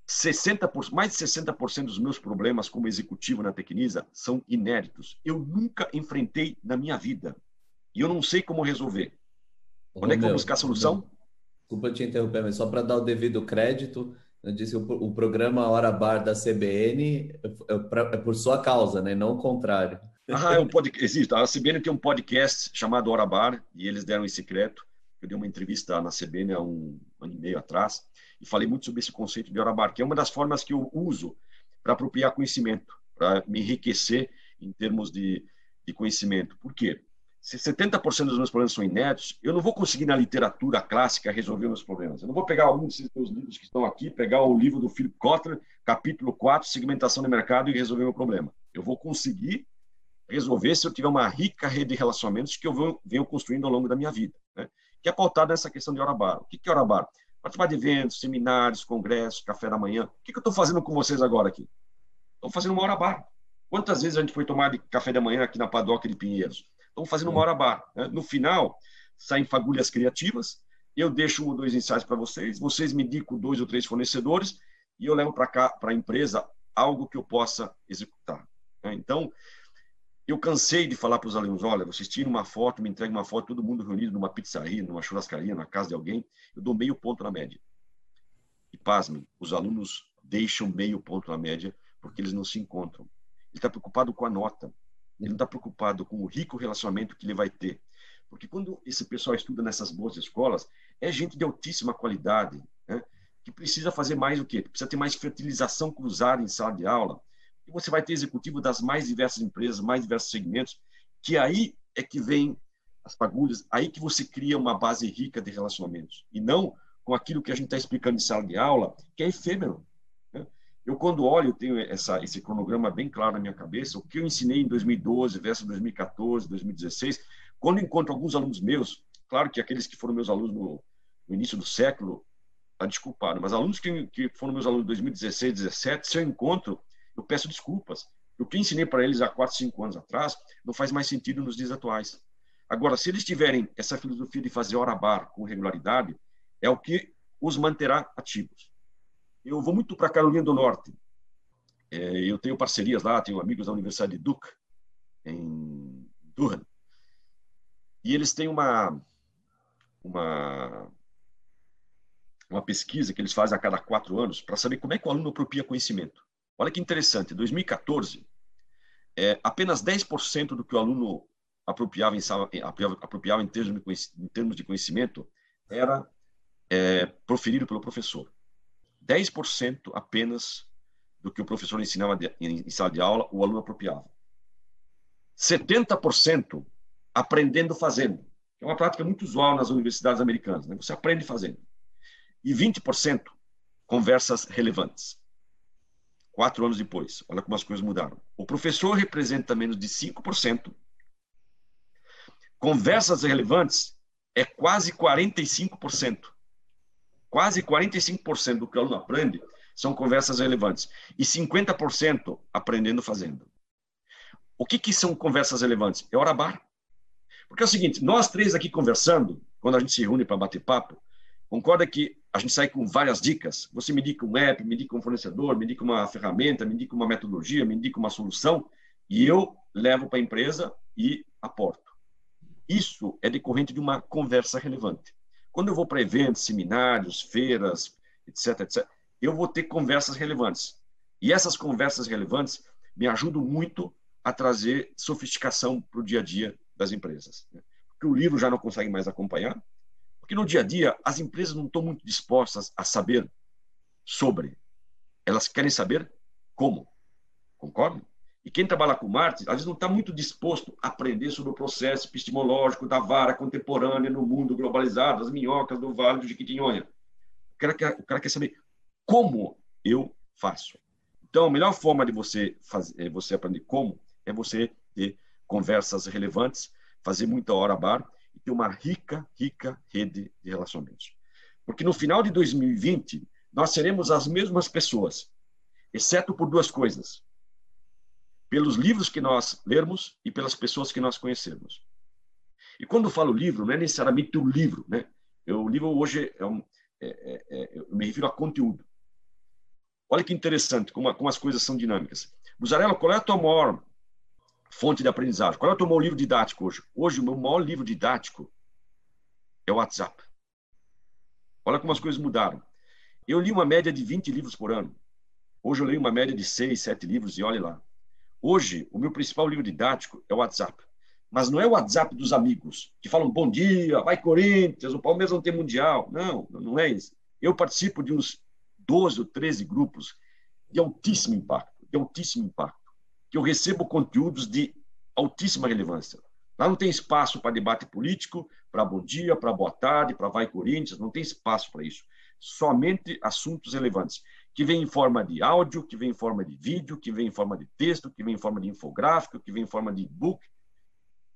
60%, mais de 60% dos meus problemas como executivo na Tecnisa são inéditos. Eu nunca enfrentei na minha vida e eu não sei como resolver. Onde é que eu vou buscar a solução? Desculpa te interromper, mas só para dar o devido crédito, eu disse o, o programa Hora Bar da CBN é, é, é, por sua causa, né? não o contrário. Ah, é um podcast, existe. A CBN tem um podcast chamado Hora Bar e eles deram esse crédito. Eu dei uma entrevista na CBN há um ano e meio atrás e falei muito sobre esse conceito de Hora Bar, que é uma das formas que eu uso para apropriar conhecimento, para me enriquecer em termos de, de conhecimento. Por quê? se 70% dos meus problemas são inéditos, eu não vou conseguir na literatura clássica resolver meus problemas. Eu não vou pegar algum desses meus livros que estão aqui, pegar o livro do Philip Kotler, capítulo 4, segmentação de mercado e resolver meu problema. Eu vou conseguir resolver se eu tiver uma rica rede de relacionamentos que eu venho construindo ao longo da minha vida, né? que é pautada nessa questão de hora bar. O que é hora bar? participar de eventos, seminários, congressos, café da manhã. O que, que eu estou fazendo com vocês agora aqui? Estou fazendo uma hora bar. Quantas vezes a gente foi tomar de café da manhã aqui na padoca de Pinheiros? Estamos fazendo uma hora bar. Né? No final, saem fagulhas criativas, eu deixo um ou dois ensaios para vocês, vocês me indicam dois ou três fornecedores e eu levo para cá, para a empresa, algo que eu possa executar. Né? Então, eu cansei de falar para os alunos: olha, vocês tiram uma foto, me entregam uma foto, todo mundo reunido numa pizzaria, numa churrascaria, na casa de alguém, eu dou meio ponto na média. E pasmem, os alunos deixam meio ponto na média porque eles não se encontram. Ele está preocupado com a nota, ele não está preocupado com o rico relacionamento que ele vai ter. Porque quando esse pessoal estuda nessas boas escolas, é gente de altíssima qualidade, né? que precisa fazer mais o quê? Precisa ter mais fertilização cruzada em sala de aula. E você vai ter executivo das mais diversas empresas, mais diversos segmentos, que aí é que vem as fagulhas, aí que você cria uma base rica de relacionamentos. E não com aquilo que a gente está explicando em sala de aula, que é efêmero. Né? Eu, quando olho, tenho essa, esse cronograma bem claro na minha cabeça, o que eu ensinei em 2012 versus 2014, 2016, quando encontro alguns alunos meus, claro que aqueles que foram meus alunos no, no início do século, a tá desculpado, mas alunos que, que foram meus alunos em 2016, 2017, se eu encontro, eu peço desculpas. O que ensinei para eles há 4, 5 anos atrás não faz mais sentido nos dias atuais. Agora, se eles tiverem essa filosofia de fazer hora bar com regularidade, é o que os manterá ativos. Eu vou muito para Carolina do Norte. É, eu tenho parcerias lá, tenho amigos da Universidade de Duke, em Durham. E eles têm uma, uma, uma pesquisa que eles fazem a cada quatro anos para saber como é que o aluno apropria conhecimento. Olha que interessante, em 2014, é, apenas 10% do que o aluno apropriava em, apropriava em, termos, de, em termos de conhecimento era é, proferido pelo professor. 10% apenas do que o professor ensinava em sala de aula, o aluno apropriava. 70% aprendendo fazendo. É uma prática muito usual nas universidades americanas. Né? Você aprende fazendo. E 20% conversas relevantes. Quatro anos depois, olha como as coisas mudaram. O professor representa menos de 5%. Conversas relevantes é quase 45%. Quase 45% do que o aluno aprende são conversas relevantes. E 50% aprendendo fazendo. O que, que são conversas relevantes? É hora bar. Porque é o seguinte, nós três aqui conversando, quando a gente se reúne para bater papo, concorda que a gente sai com várias dicas. Você me indica um app, me indica um fornecedor, me indica uma ferramenta, me indica uma metodologia, me indica uma solução, e eu levo para a empresa e aporto. Isso é decorrente de uma conversa relevante. Quando eu vou para eventos, seminários, feiras, etc, etc, eu vou ter conversas relevantes. E essas conversas relevantes me ajudam muito a trazer sofisticação para o dia a dia das empresas. Né? Porque o livro já não consegue mais acompanhar, porque no dia a dia as empresas não estão muito dispostas a saber sobre. Elas querem saber como. Concorda? E quem trabalha com marketing, às vezes não está muito disposto a aprender sobre o processo epistemológico da vara contemporânea no mundo globalizado, as minhocas do Vale do Jequitinhonha. O cara quer, o cara quer saber como eu faço. Então, a melhor forma de você, fazer, você aprender como é você ter conversas relevantes, fazer muita hora bar e ter uma rica, rica rede de relacionamentos. Porque no final de 2020, nós seremos as mesmas pessoas, exceto por duas coisas: pelos livros que nós lermos e pelas pessoas que nós conhecermos. E quando falo livro, não é necessariamente o livro, né? Eu, o livro hoje é um, é, é, é, eu me refiro a conteúdo. Olha que interessante como, como as coisas são dinâmicas. Buzarela, qual é a tua maior fonte de aprendizagem. Qual é o teu maior livro didático hoje? Hoje, o meu maior livro didático é o WhatsApp. Olha como as coisas mudaram. Eu li uma média de 20 livros por ano. Hoje eu leio uma média de 6, 7 livros e olhe lá. Hoje, o meu principal livro didático é o WhatsApp. Mas não é o WhatsApp dos amigos, que falam bom dia, vai Corinthians, o Palmeiras não tem mundial. Não, não é isso. Eu participo de uns 12 ou 13 grupos de altíssimo impacto, de altíssimo impacto que eu recebo conteúdos de altíssima relevância. Lá não tem espaço para debate político, para bom dia, para boa tarde, para vai Corinthians, não tem espaço para isso. Somente assuntos relevantes, que vem em forma de áudio, que vem em forma de vídeo, que vem em forma de texto, que vem em forma de infográfico, que vem em forma de e-book.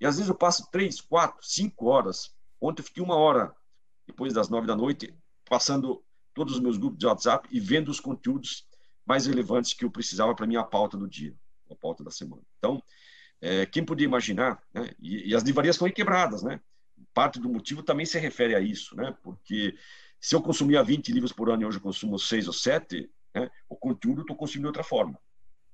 E às vezes eu passo três, quatro, cinco horas. Ontem eu fiquei uma hora, depois das nove da noite, passando todos os meus grupos de WhatsApp e vendo os conteúdos mais relevantes que eu precisava para minha pauta do dia, a pauta da semana. Então, é, quem podia imaginar, né? e, e, as livrarias estão quebradas, né? Parte do motivo também se refere a isso, né? Porque se eu consumia 20 livros por ano e hoje eu consumo 6 ou 7, né? o conteúdo eu estou consumindo de outra forma.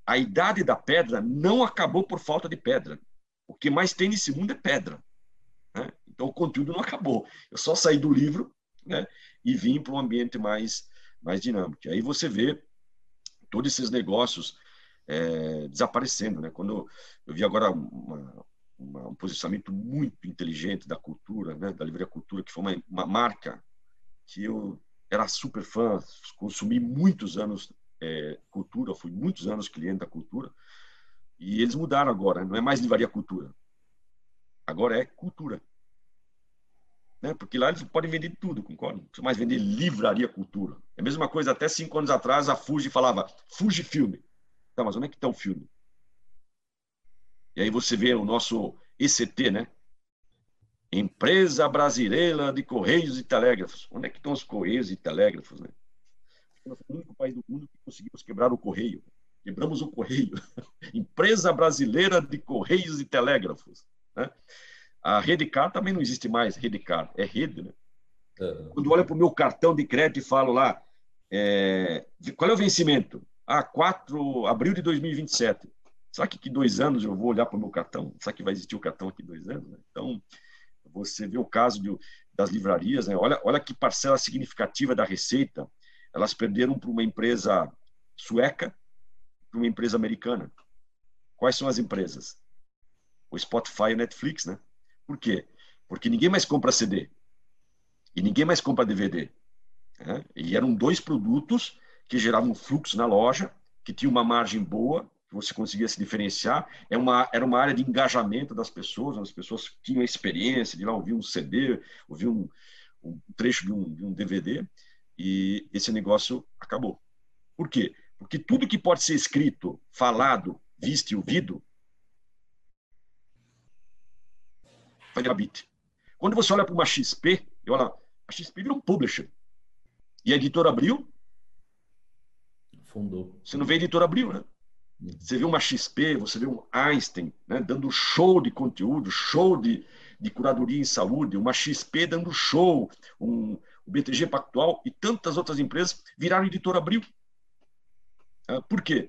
A idade da pedra não acabou por falta de pedra. O que mais tem nesse mundo é pedra. Né? Então o conteúdo não acabou. Eu só saí do livro né? e vim para um ambiente mais, mais dinâmico. Aí você vê todos esses negócios é, desaparecendo. Né? Quando eu vi agora uma, uma, um posicionamento muito inteligente da cultura, né? da livraria cultura, que foi uma, uma marca que eu era super fã, consumi muitos anos é, cultura, fui muitos anos cliente da cultura, e eles mudaram agora, não é mais livraria cultura, agora é cultura. Né? Porque lá eles podem vender tudo, concorda? Não mais vender livraria cultura. É a mesma coisa, até cinco anos atrás, a Fuji falava Fuji Filme. Tá, mas onde é que está o filme? E aí você vê o nosso ECT, né? Empresa Brasileira de Correios e Telégrafos. Onde é que estão os Correios e Telégrafos, né? Nós somos o único país do mundo que conseguimos quebrar o Correio. Quebramos o Correio. (laughs) Empresa Brasileira de Correios e Telégrafos. Né? A Redcar também não existe mais, Redcar, é rede, né? Uhum. Quando olho para o meu cartão de crédito e falo lá, é, qual é o vencimento? Ah, 4 abril de 2027. Será que que dois anos eu vou olhar para o meu cartão? Será que vai existir o cartão aqui dois anos? Né? Então, você vê o caso de, das livrarias, né? olha, olha que parcela significativa da receita elas perderam para uma empresa sueca, para uma empresa americana. Quais são as empresas? O Spotify e o Netflix, né? Por quê? Porque ninguém mais compra CD e ninguém mais compra DVD. Né? E eram dois produtos que geravam fluxo na loja, que tinha uma margem boa, que você conseguia se diferenciar. É uma, era uma área de engajamento das pessoas, as pessoas tinham a experiência de lá ouvir um CD, ouvir um, um trecho de um, de um DVD, e esse negócio acabou. Por quê? Porque tudo que pode ser escrito, falado, visto e ouvido vai virar bit. Quando você olha para uma XP, e olha, a XP virou um publisher. E a editora Abril? Fundou. Você não vê a editora Abril, né? Você vê uma XP, você vê um Einstein né, dando show de conteúdo, show de, de curadoria em saúde, uma XP dando show, um, o BTG Pactual e tantas outras empresas viraram editora Abril. Ah, por quê?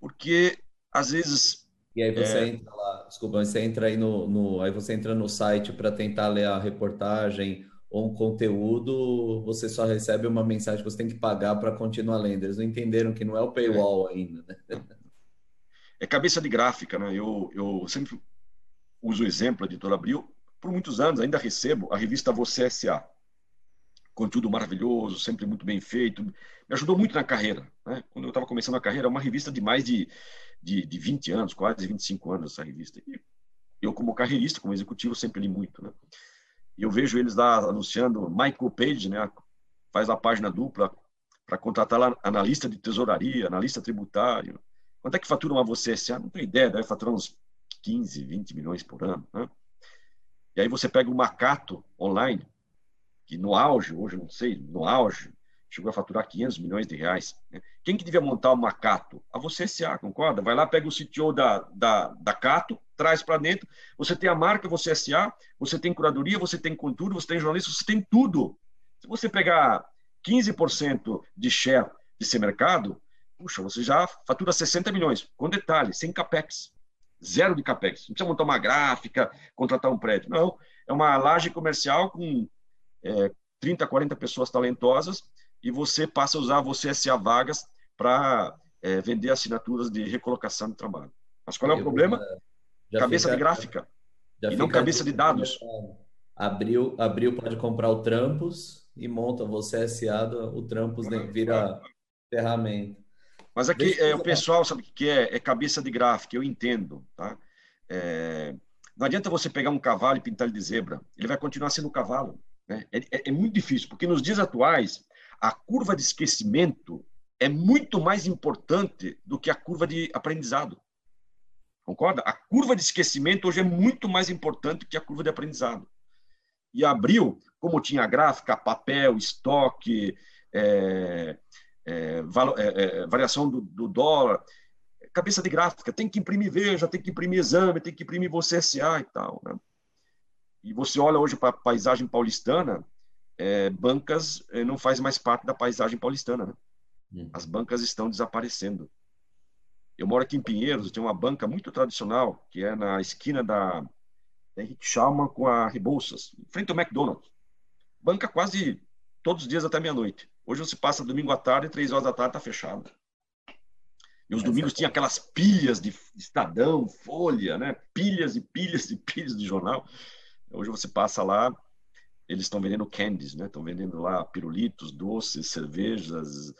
Porque, às vezes, e aí você é... entra lá, desculpa, você entra aí no, no aí você entra no site para tentar ler a reportagem ou um conteúdo, você só recebe uma mensagem que você tem que pagar para continuar lendo. Eles não entenderam que não é o paywall é. ainda, né? É cabeça de gráfica, né? Eu, eu sempre uso o exemplo, a editora Abril, por muitos anos ainda recebo a revista Você S.A. Conteúdo maravilhoso, sempre muito bem feito. Me ajudou muito na carreira. Né? Quando eu estava começando a carreira, uma revista de mais de de, de 20 anos, quase 25 anos essa revista. E eu, como carreirista, como executivo, sempre li muito, né? E eu vejo eles lá anunciando Michael Page, né? Faz a página dupla para contratar lá analista de tesouraria, analista tributário. Quanto é que fatura uma você SA? Não tenho ideia, deve faturar uns 15, 20 milhões por ano, né? E aí você pega o Macato online, que no auge, hoje não sei, no auge, chegou a faturar 500 milhões de reais. Né? Quem que devia montar uma Cato? A você SA, concorda? Vai lá, pega o CTO da, da, da Cato, traz para dentro, você tem a marca, você SA, você tem curadoria, você tem conteúdo, você tem jornalista, você tem tudo. Se você pegar 15% de share desse mercado, puxa, você já fatura 60 milhões, com detalhe, sem capex. Zero de capex. Não precisa montar uma gráfica, contratar um prédio. Não, é uma laje comercial com é, 30, 40 pessoas talentosas e você passa a usar você SA Vagas para é, vender assinaturas de recolocação de trabalho. Mas qual é o problema? Cabeça fica, de gráfica e não cabeça de dados. Abriu, abriu pode comprar o Trampos e monta você SA, o Trampos ah, vira ferramenta. Mas aqui é, o pessoal sabe o que é? É cabeça de gráfica, eu entendo. Tá? É, não adianta você pegar um cavalo e pintar ele de zebra, ele vai continuar sendo cavalo. Né? É, é, é, muito difícil, porque nos dias atuais a curva de esquecimento é muito mais importante do que a curva de aprendizado. Concorda? A curva de esquecimento hoje é muito mais importante que a curva de aprendizado. E Abril, como tinha gráfica, papel, estoque, é, é, é, variação do, do, dólar, cabeça de gráfica, tem que imprimir veja, tem que imprimir exame, tem que imprimir você SA e tal. Né? E você olha hoje para a paisagem paulistana, é, bancas é, não faz mais parte da paisagem paulistana. Né? Hum. As bancas estão desaparecendo. Eu moro aqui em Pinheiros, tem uma banca muito tradicional, que é na esquina da, da Henrique Schalman com a Rebouças, em frente ao McDonald's. Banca quase todos os dias até meia-noite. Hoje você passa domingo à tarde, três horas da tarde está fechado. E os domingos tinha aquelas pilhas de Estadão, Folha, né? Pilhas e pilhas e (laughs) pilhas de jornal. Hoje você passa lá, eles estão vendendo candies, né? Estão vendendo lá pirulitos, doces, cervejas,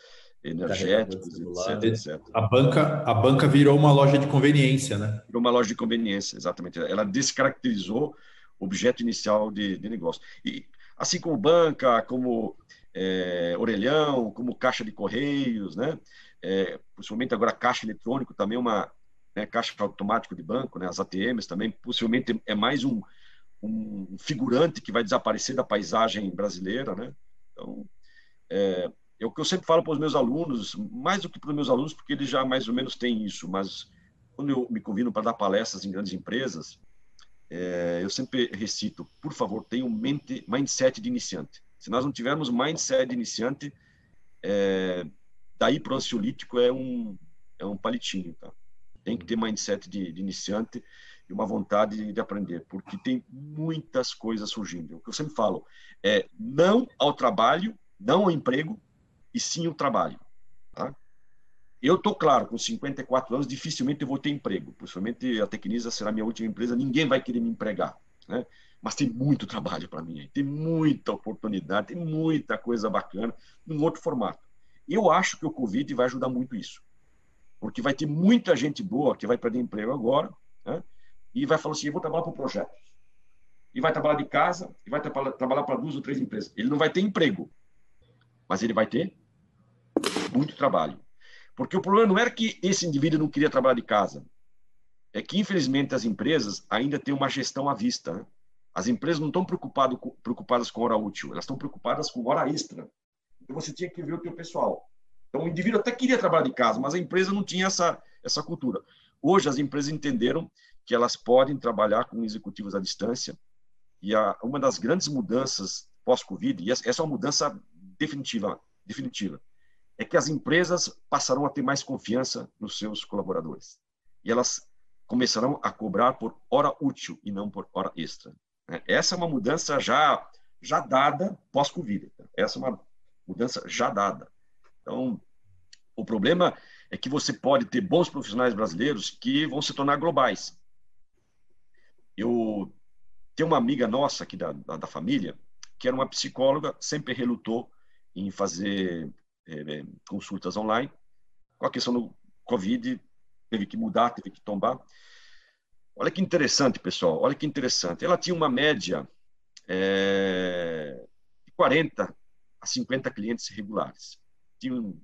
energéticos, etc, etc. A banca, a banca virou uma loja de conveniência, né? Virou uma loja de conveniência, exatamente. Ela descaracterizou o objeto inicial de, de negócio. E assim como banca, como é, orelhão, como caixa de correios, né? é, possivelmente agora caixa eletrônico também é uma né, caixa automático de banco, né, as ATMs também, possivelmente é mais um, um figurante que vai desaparecer da paisagem brasileira, né? Então, é, é o que eu sempre falo para os meus alunos, mais do que para os meus alunos, porque eles já mais ou menos têm isso, mas quando eu me convido para dar palestras em grandes empresas, é, eu sempre recito, por favor, tenha mente, mindset de iniciante. Se nós não tivermos mindset de iniciante, é, daí para o ansiolítico é um, é um palitinho, tá? Tem que ter mindset de, de iniciante e uma vontade de aprender, porque tem muitas coisas surgindo. O que eu sempre falo é não ao trabalho, não ao emprego, e sim ao trabalho. Tá? Eu estou claro, com 54 anos, dificilmente eu vou ter emprego. Possivelmente a Tecnisa será minha última empresa, ninguém vai querer me empregar. Né? Mas tem muito trabalho para mim, tem muita oportunidade, tem muita coisa bacana num outro formato. Eu acho que o Covid vai ajudar muito isso. Porque vai ter muita gente boa que vai perder emprego agora, né? e vai falar assim: eu vou trabalhar para projetos. E vai trabalhar de casa, e vai tra trabalhar para duas ou três empresas. Ele não vai ter emprego, mas ele vai ter muito trabalho. Porque o problema não era que esse indivíduo não queria trabalhar de casa, é que, infelizmente, as empresas ainda têm uma gestão à vista. Né? As empresas não estão preocupadas com hora útil, elas estão preocupadas com hora extra. Então você tinha que ver o teu pessoal. Então o indivíduo até queria trabalhar de casa, mas a empresa não tinha essa essa cultura. Hoje as empresas entenderam que elas podem trabalhar com executivos à distância e a, uma das grandes mudanças pós-Covid, e essa é uma mudança definitiva, definitiva, é que as empresas passarão a ter mais confiança nos seus colaboradores. E elas começarão a cobrar por hora útil e não por hora extra. Né? Essa é uma mudança já já dada pós-Covid. Essa é uma mudança já dada. Então, o problema é que você pode ter bons profissionais brasileiros que vão se tornar globais. Eu tenho uma amiga nossa aqui da, da, da família, que era uma psicóloga, sempre relutou em fazer é, consultas online. Com a questão do Covid, teve que mudar, teve que tombar. Olha que interessante, pessoal, olha que interessante. Ela tinha uma média é, de 40 a 50 clientes regulares. Tinha um,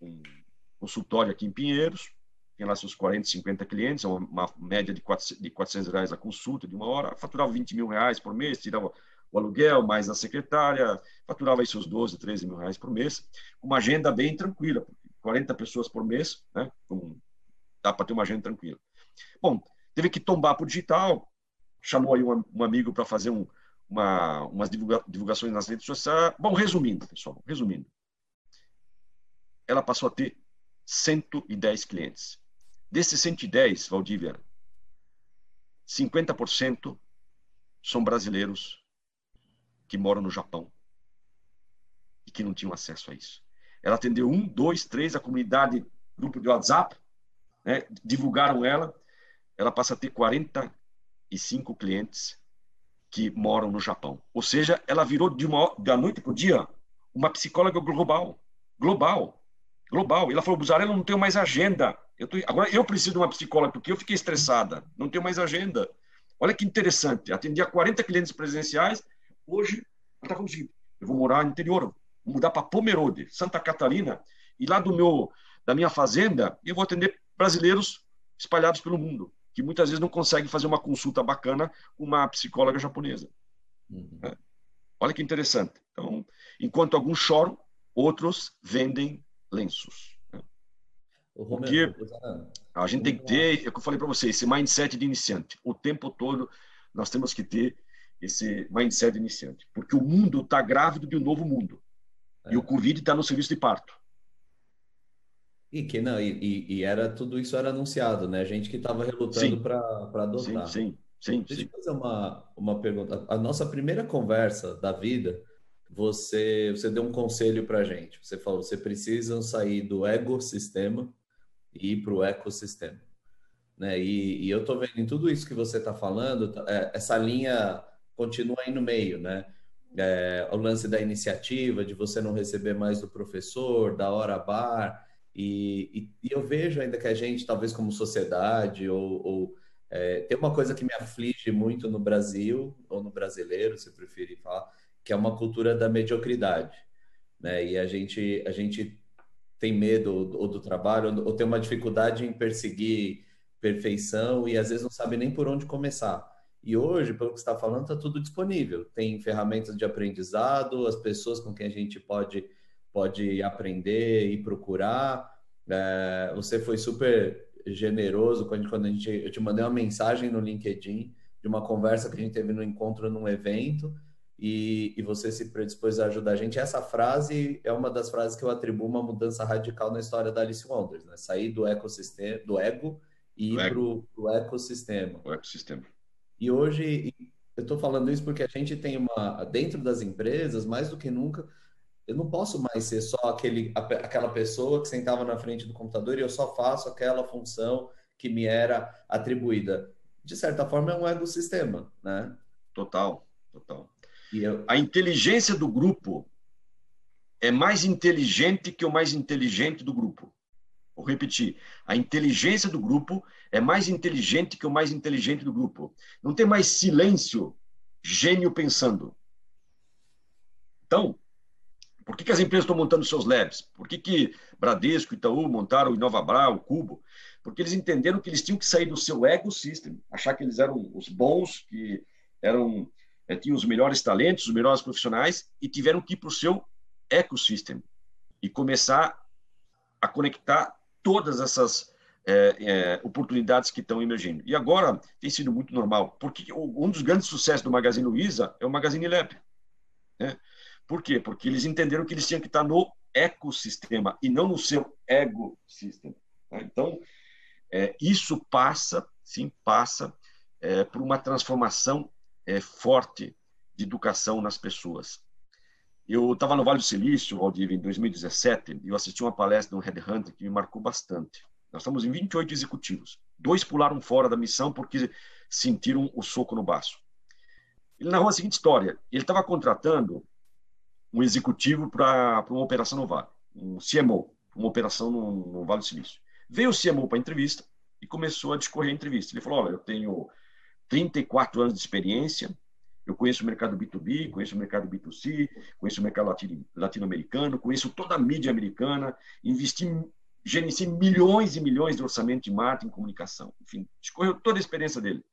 um, consultório aqui em Pinheiros, tem lá seus 40, 50 clientes, é uma média de 400, de 400 reais a consulta de uma hora, faturava 20 mil reais por mês, tirava o aluguel, mais a secretária, faturava aí seus 12, 13 mil reais por mês, uma agenda bem tranquila, 40 pessoas por mês, né? Com, dá para ter uma agenda tranquila. Bom, teve que tombar para o digital, chamou aí um, um amigo para fazer um, uma, umas divulga, divulgações nas redes sociais. Bom, resumindo, pessoal, resumindo. Ela passou a ter 110 clientes. Desses 110, Valdívia, 50% são brasileiros que moram no Japão e que não tinham acesso a isso. Ela atendeu um, dois, três, a comunidade, grupo de WhatsApp, né, divulgaram ela. Ela passa a ter 45 clientes que moram no Japão. Ou seja, ela virou de uma da noite para o dia uma psicóloga global, global, global. E ela falou, Buzarello, eu não tenho mais agenda. Eu tô... Agora eu preciso de uma psicóloga porque eu fiquei estressada, não tenho mais agenda. Olha que interessante, atendia 40 clientes presenciais, hoje ela está falando o seguinte, eu vou morar no interior, vou mudar para Pomerode, Santa Catarina, e lá do meu da minha fazenda, eu vou atender brasileiros espalhados pelo mundo que muitas vezes não consegue fazer uma consulta bacana com uma psicóloga japonesa. Uhum. Né? Olha que interessante. Então, enquanto alguns choram, outros vendem lenços. Né? Porque a gente tem que ter, é o que eu falei para vocês, esse mindset de iniciante. O tempo todo nós temos que ter esse mindset iniciante. Porque o mundo está grávido de um novo mundo. É. E o Covid está no serviço de parto. E que não, e, e, era tudo isso era anunciado, né? Gente que estava relutando para adotar. Sim, sim, sim. Deixa sim. eu fazer uma, uma pergunta. A nossa primeira conversa da vida, você, você deu um conselho para gente. Você falou, você precisa sair do ecossistema e ir para o ecossistema. Né? E, e eu estou vendo em tudo isso que você está falando, tá, é, essa linha continua aí no meio, né? É, o lance da iniciativa, de você não receber mais do professor, da hora bar, e, e, e eu vejo ainda que a gente, talvez como sociedade, ou, ou é, tem uma coisa que me aflige muito no Brasil, ou no brasileiro, se preferir falar, que é uma cultura da mediocridade. Né? E a gente, a gente tem medo ou do trabalho, ou tem uma dificuldade em perseguir perfeição e às vezes não sabe nem por onde começar. E hoje, pelo que você está falando, está tudo disponível. Tem ferramentas de aprendizado, as pessoas com quem a gente pode pode aprender e procurar. É, você foi super generoso quando, quando a gente, eu te mandei uma mensagem no LinkedIn de uma conversa que a gente teve no encontro num evento e, e você se predispôs a ajudar a gente. Essa frase é uma das frases que eu atribuo uma mudança radical na história da Alice Wonders, né? Sair do ecossistema, do ego e ir para o ecossistema. O ecossistema. E hoje, eu estou falando isso porque a gente tem uma, dentro das empresas, mais do que nunca, eu não posso mais ser só aquele, aquela pessoa que sentava na frente do computador e eu só faço aquela função que me era atribuída. De certa forma, é um ecossistema, né? Total, total. Eu... A inteligência do grupo é mais inteligente que o mais inteligente do grupo. Vou repetir. A inteligência do grupo é mais inteligente que o mais inteligente do grupo. Não tem mais silêncio, gênio pensando. Então, por que, que as empresas estão montando seus labs? Por que, que Bradesco, Itaú montaram o InovaBra, o Cubo? Porque eles entenderam que eles tinham que sair do seu ecosystem, achar que eles eram os bons, que eram é, tinham os melhores talentos, os melhores profissionais, e tiveram que ir para o seu ecossystem e começar a conectar todas essas é, é, oportunidades que estão emergindo. E agora tem sido muito normal, porque um dos grandes sucessos do Magazine Luiza é o Magazine Lab. Né? Por quê? Porque eles entenderam que eles tinham que estar no ecossistema e não no seu ego system. Tá? Então, é, isso passa, sim, passa é, por uma transformação é, forte de educação nas pessoas. Eu estava no Vale do Silício, Valdir, em 2017, e eu assisti uma palestra do Headhunter que me marcou bastante. Nós estamos em 28 executivos. Dois pularam fora da missão porque sentiram o soco no baço. Ele narrou a seguinte história: ele estava contratando um executivo para uma operação no Vale, um CMO, uma operação no, no Vale do Silício. Veio o CMO para a entrevista e começou a discorrer a entrevista. Ele falou: Olha, eu tenho 34 anos de experiência, eu conheço o mercado B2B, conheço o mercado B2C, conheço o mercado latino-americano, conheço toda a mídia americana, investi, gerenciei milhões e milhões de orçamento de marketing comunicação. Enfim, escorreu toda a experiência dele.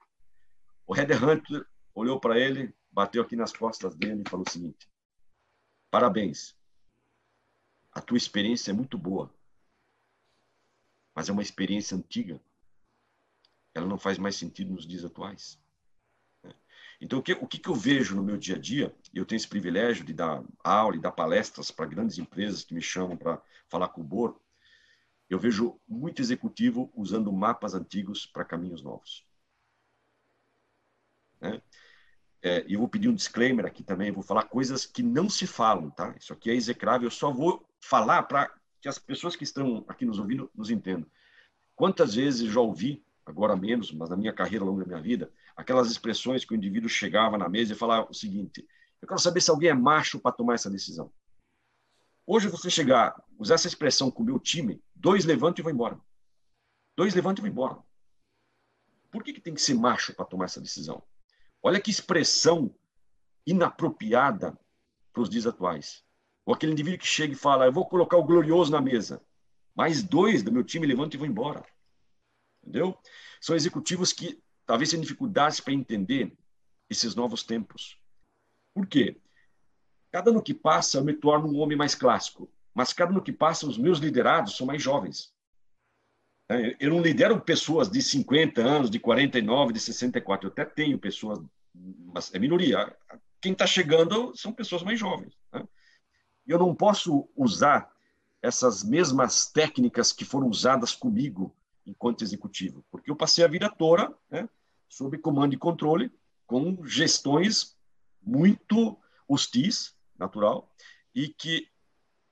O Headhunter olhou para ele, bateu aqui nas costas dele e falou o seguinte: Parabéns. A tua experiência é muito boa, mas é uma experiência antiga. Ela não faz mais sentido nos dias atuais. Então, o que, o que eu vejo no meu dia a dia, e eu tenho esse privilégio de dar aula e dar palestras para grandes empresas que me chamam para falar com o BOR, eu vejo muito executivo usando mapas antigos para caminhos novos. Né? É, eu vou pedir um disclaimer aqui também, vou falar coisas que não se falam, tá? Isso aqui é execrável, eu só vou falar para que as pessoas que estão aqui nos ouvindo nos entendam. Quantas vezes já ouvi, agora menos, mas na minha carreira, ao longo da minha vida, aquelas expressões que o indivíduo chegava na mesa e falava o seguinte: eu quero saber se alguém é macho para tomar essa decisão. Hoje você chegar, usar essa expressão com o meu time, dois levantam e vão embora. Dois levantam e vão embora. Por que, que tem que ser macho para tomar essa decisão? Olha que expressão inapropriada para os dias atuais. Ou aquele indivíduo que chega e fala: Eu vou colocar o glorioso na mesa. Mais dois do meu time levantam e vão embora. Entendeu? São executivos que talvez tenham dificuldades para entender esses novos tempos. Por quê? Cada ano que passa, eu me torno um homem mais clássico, mas cada ano que passa, os meus liderados são mais jovens. É, eu não lidero pessoas de 50 anos, de 49, de 64. Eu até tenho pessoas, mas é minoria. Quem está chegando são pessoas mais jovens. Né? Eu não posso usar essas mesmas técnicas que foram usadas comigo enquanto executivo, porque eu passei a vida toda né, sob comando e controle, com gestões muito hostis, natural, e que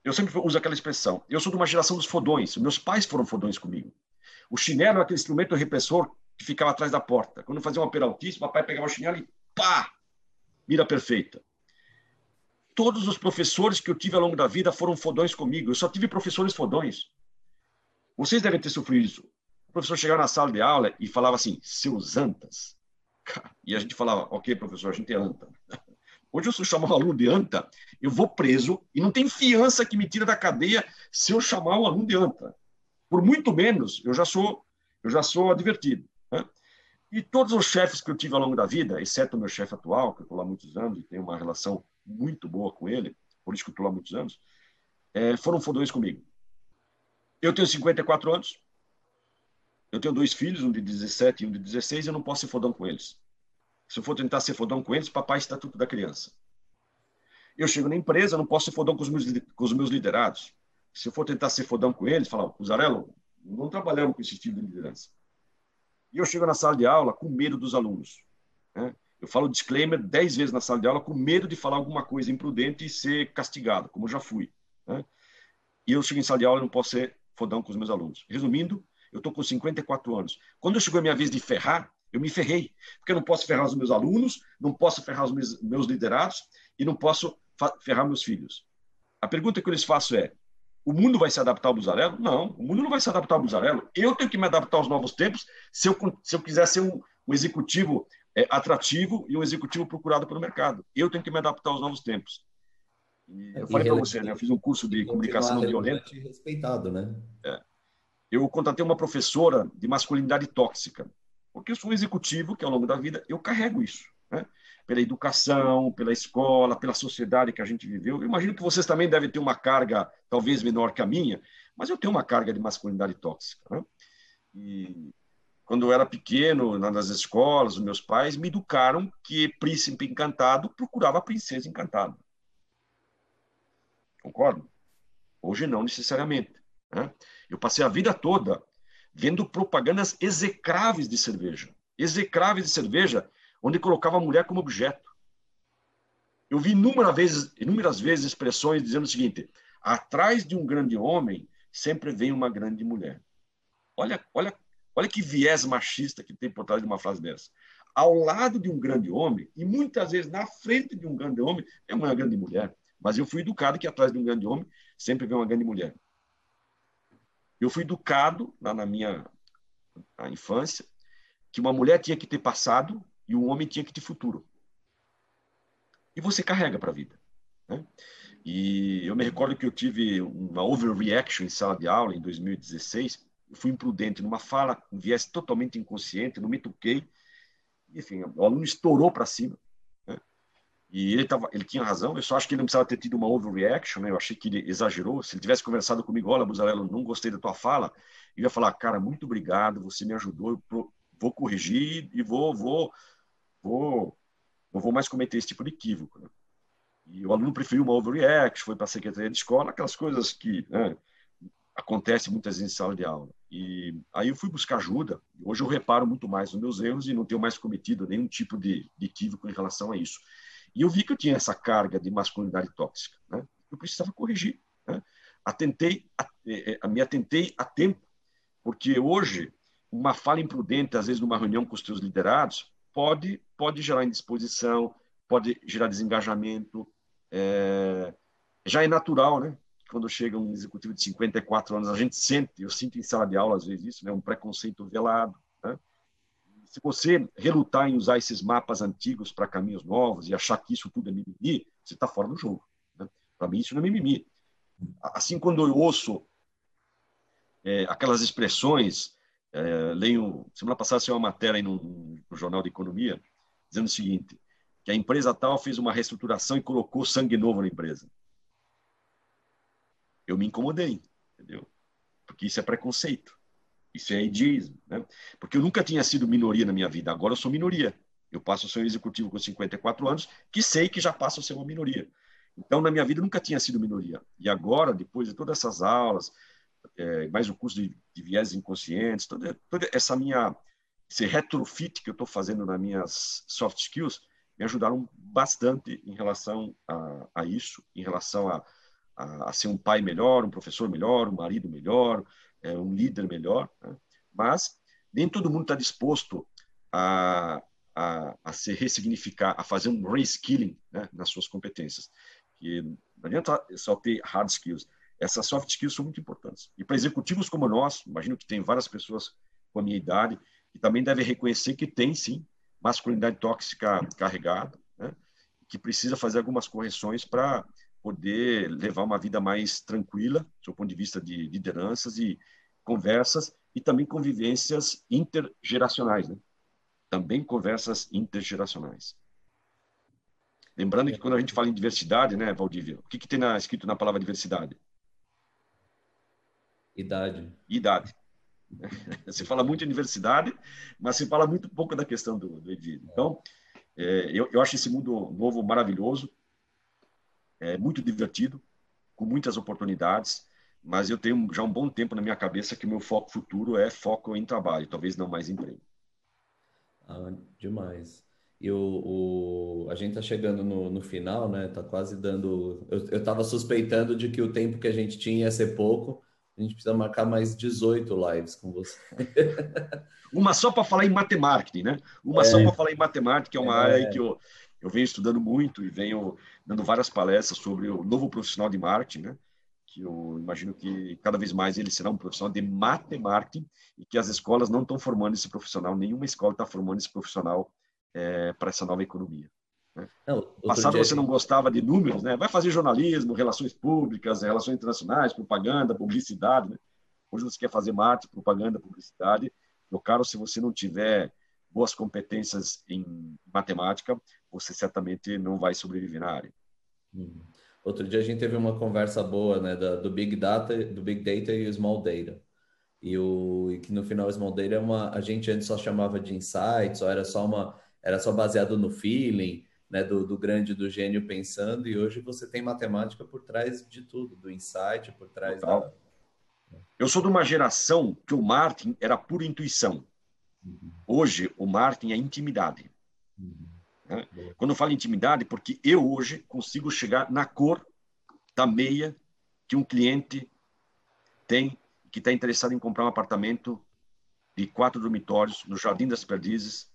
eu sempre uso aquela expressão. Eu sou de uma geração dos fodões. Meus pais foram fodões comigo. O chinelo é aquele instrumento repressor que ficava atrás da porta. Quando fazia uma peraltice, papai pegava o chinelo e pá! Mira perfeita. Todos os professores que eu tive ao longo da vida foram fodões comigo. Eu só tive professores fodões. Vocês devem ter sofrido isso. O professor chegava na sala de aula e falava assim, seus antas. E a gente falava, ok, professor, a gente é anta. Hoje, eu chamar um aluno de anta, eu vou preso e não tem fiança que me tira da cadeia se eu chamar um aluno de anta. Por muito menos, eu já sou, eu já sou advertido. Né? E todos os chefes que eu tive ao longo da vida, exceto o meu chefe atual, que eu estou lá muitos anos e tenho uma relação muito boa com ele, por isso que eu estou lá muitos anos, é, foram fodões comigo. Eu tenho 54 anos, eu tenho dois filhos, um de 17 e um de 16, e eu não posso ser fodão com eles. Se eu for tentar ser fodão com eles, papai está tudo da criança. Eu chego na empresa, eu não posso ser fodão com os meus, com os meus liderados. Se eu for tentar ser fodão com eles, falar, Cusarello, não trabalhamos com esse estilo de liderança. E eu chego na sala de aula com medo dos alunos. Né? Eu falo disclaimer dez vezes na sala de aula com medo de falar alguma coisa imprudente e ser castigado, como eu já fui. Né? E eu chego em sala de aula e não posso ser fodão com os meus alunos. Resumindo, eu estou com 54 anos. Quando chegou a minha vez de ferrar, eu me ferrei, porque eu não posso ferrar os meus alunos, não posso ferrar os meus, meus liderados e não posso ferrar meus filhos. A pergunta que eu lhes faço é: o mundo vai se adaptar ao Buzarelo? Não, o mundo não vai se adaptar ao Buzarelo. Eu tenho que me adaptar aos novos tempos se eu, se eu quiser ser um, um executivo é, atrativo e um executivo procurado pelo mercado. Eu tenho que me adaptar aos novos tempos. E eu falei para você, né? Eu fiz um curso de comunicação não violenta. respeitado, né? É. Eu contratei uma professora de masculinidade tóxica. Porque eu sou um executivo que, ao longo da vida, eu carrego isso. Né? Pela educação, pela escola, pela sociedade que a gente viveu. Eu imagino que vocês também devem ter uma carga, talvez menor que a minha, mas eu tenho uma carga de masculinidade tóxica. Né? E quando eu era pequeno, nas escolas, os meus pais me educaram que príncipe encantado procurava princesa encantada. Concordo? Hoje não necessariamente. Né? Eu passei a vida toda vendo propagandas execráveis de cerveja. Execráveis de cerveja, onde colocava a mulher como objeto. Eu vi inúmeras vezes, inúmeras vezes expressões dizendo o seguinte: atrás de um grande homem sempre vem uma grande mulher. Olha, olha, olha que viés machista que tem por trás de uma frase dessa. Ao lado de um grande homem, e muitas vezes na frente de um grande homem, é uma grande mulher. Mas eu fui educado que atrás de um grande homem sempre vem uma grande mulher. Eu fui educado lá na minha na infância que uma mulher tinha que ter passado e um homem tinha que ter futuro. E você carrega para a vida. Né? E eu me recordo que eu tive uma overreaction em sala de aula em 2016. Eu fui imprudente numa fala, um viés totalmente inconsciente, não me toquei. Enfim, o aluno estourou para cima. E ele, tava, ele tinha razão, eu só acho que ele não precisava ter tido uma overreaction, né? eu achei que ele exagerou. Se ele tivesse conversado comigo, olha, Buzarello, não gostei da tua fala, eu ia falar, cara, muito obrigado, você me ajudou, eu vou corrigir e vou, vou, vou, não vou mais cometer esse tipo de equívoco. Né? E o aluno preferiu uma overreaction, foi para a secretaria de escola, aquelas coisas que né, acontecem muitas vezes em sala de aula. E aí eu fui buscar ajuda, hoje eu reparo muito mais nos meus erros e não tenho mais cometido nenhum tipo de, de equívoco em relação a isso. E eu vi que eu tinha essa carga de masculinidade tóxica. Né? Eu precisava corrigir. Né? Atentei, a, é, é, me atentei a tempo, porque hoje uma fala imprudente, às vezes numa reunião com os teus liderados, pode, pode gerar indisposição, pode gerar desengajamento. É, já é natural, né? Quando chega um executivo de 54 anos, a gente sente, eu sinto em sala de aula às vezes isso, né? Um preconceito velado, né? Se você relutar em usar esses mapas antigos para caminhos novos e achar que isso tudo é mimimi, você está fora do jogo. Né? Para mim, isso não é mimimi. Assim, quando eu ouço é, aquelas expressões, é, leio. Semana passada saiu uma matéria no, no Jornal de Economia dizendo o seguinte: que a empresa tal fez uma reestruturação e colocou sangue novo na empresa. Eu me incomodei, entendeu? Porque isso é preconceito. Isso é edismo, né? Porque eu nunca tinha sido minoria na minha vida, agora eu sou minoria. Eu passo a ser um executivo com 54 anos, que sei que já passo a ser uma minoria. Então, na minha vida, nunca tinha sido minoria. E agora, depois de todas essas aulas, é, mais o curso de, de viés inconscientes, toda, toda essa minha esse retrofit que eu estou fazendo nas minhas soft skills me ajudaram bastante em relação a, a isso, em relação a, a, a, ser um pai melhor, um professor melhor, um marido melhor, é, um líder melhor. Né? Mas nem todo mundo está disposto a, a, a se ressignificar, a fazer um reskilling né, nas suas competências. Que não adianta só ter hard skills. Essas soft skills são muito importantes. E para executivos como nós, imagino que tem várias pessoas com a minha idade e também deve reconhecer que tem, sim, masculinidade tóxica carregada, né? que precisa fazer algumas correções para poder levar uma vida mais tranquila, do ponto de vista de lideranças e conversas, e também convivências intergeracionais, né? Também conversas intergeracionais. Lembrando que quando a gente fala em diversidade, né, Valdívia, o que, que tem na, escrito na palavra diversidade? Idade. Idade. (laughs) Você fala muito em diversidade, mas se fala muito pouco da questão do, do Então, é, eu, eu acho esse mundo novo maravilhoso, é muito divertido, com muitas oportunidades, mas eu tenho já um bom tempo na minha cabeça que o meu foco futuro é foco em trabalho, talvez não mais emprego. Ah, demais. E o, o, a gente está chegando no, no final, né? Tá quase dando. Eu estava suspeitando de que o tempo que a gente tinha ia ser pouco, a gente precisa marcar mais 18 lives com você. (laughs) Uma só para falar em matemática, né? Uma é. só para falar em matemática, que é uma é. área que eu, eu venho estudando muito e venho dando várias palestras sobre o novo profissional de marketing, né? Que eu imagino que cada vez mais ele será um profissional de matemática e que as escolas não estão formando esse profissional, nenhuma escola está formando esse profissional é, para essa nova economia. Né? Não, Passado você não gostava de números, né? Vai fazer jornalismo, relações públicas, relações internacionais, propaganda, publicidade. Né? Hoje você quer fazer marketing, propaganda, publicidade. Meu caro, se você não tiver boas competências em matemática, você certamente não vai sobreviver na área. Uhum. Outro dia a gente teve uma conversa boa, né, do Big Data, do Big Data e o Small Data. E o e que no final o Small Data é uma a gente antes só chamava de insights, ou era só uma era só baseado no feeling, né, do, do grande, do gênio pensando, e hoje você tem matemática por trás de tudo, do insight, por trás Total. da... Eu sou de uma geração que o marketing era pura intuição. Uhum. Hoje, o marketing é intimidade. Uhum. Né? Quando eu falo intimidade, porque eu hoje consigo chegar na cor da meia que um cliente tem, que está interessado em comprar um apartamento de quatro dormitórios no Jardim das Perdizes,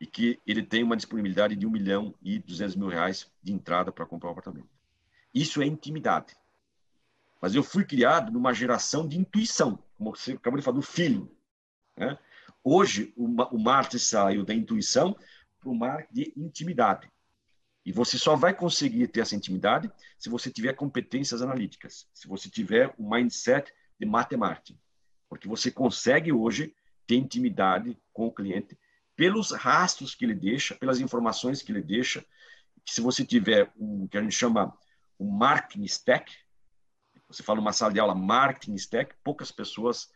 e que ele tem uma disponibilidade de 1 milhão e 200 mil reais de entrada para comprar um apartamento. Isso é intimidade. Mas eu fui criado numa geração de intuição, como você acabou de falar, do feeling. Né? Hoje, o, o marketing saiu da intuição para o marketing de intimidade. E você só vai conseguir ter essa intimidade se você tiver competências analíticas, se você tiver um mindset de matemática. Porque você consegue hoje ter intimidade com o cliente pelos rastros que ele deixa, pelas informações que ele deixa. Se você tiver um que a gente chama um marketing stack, você fala numa sala de aula marketing stack, poucas pessoas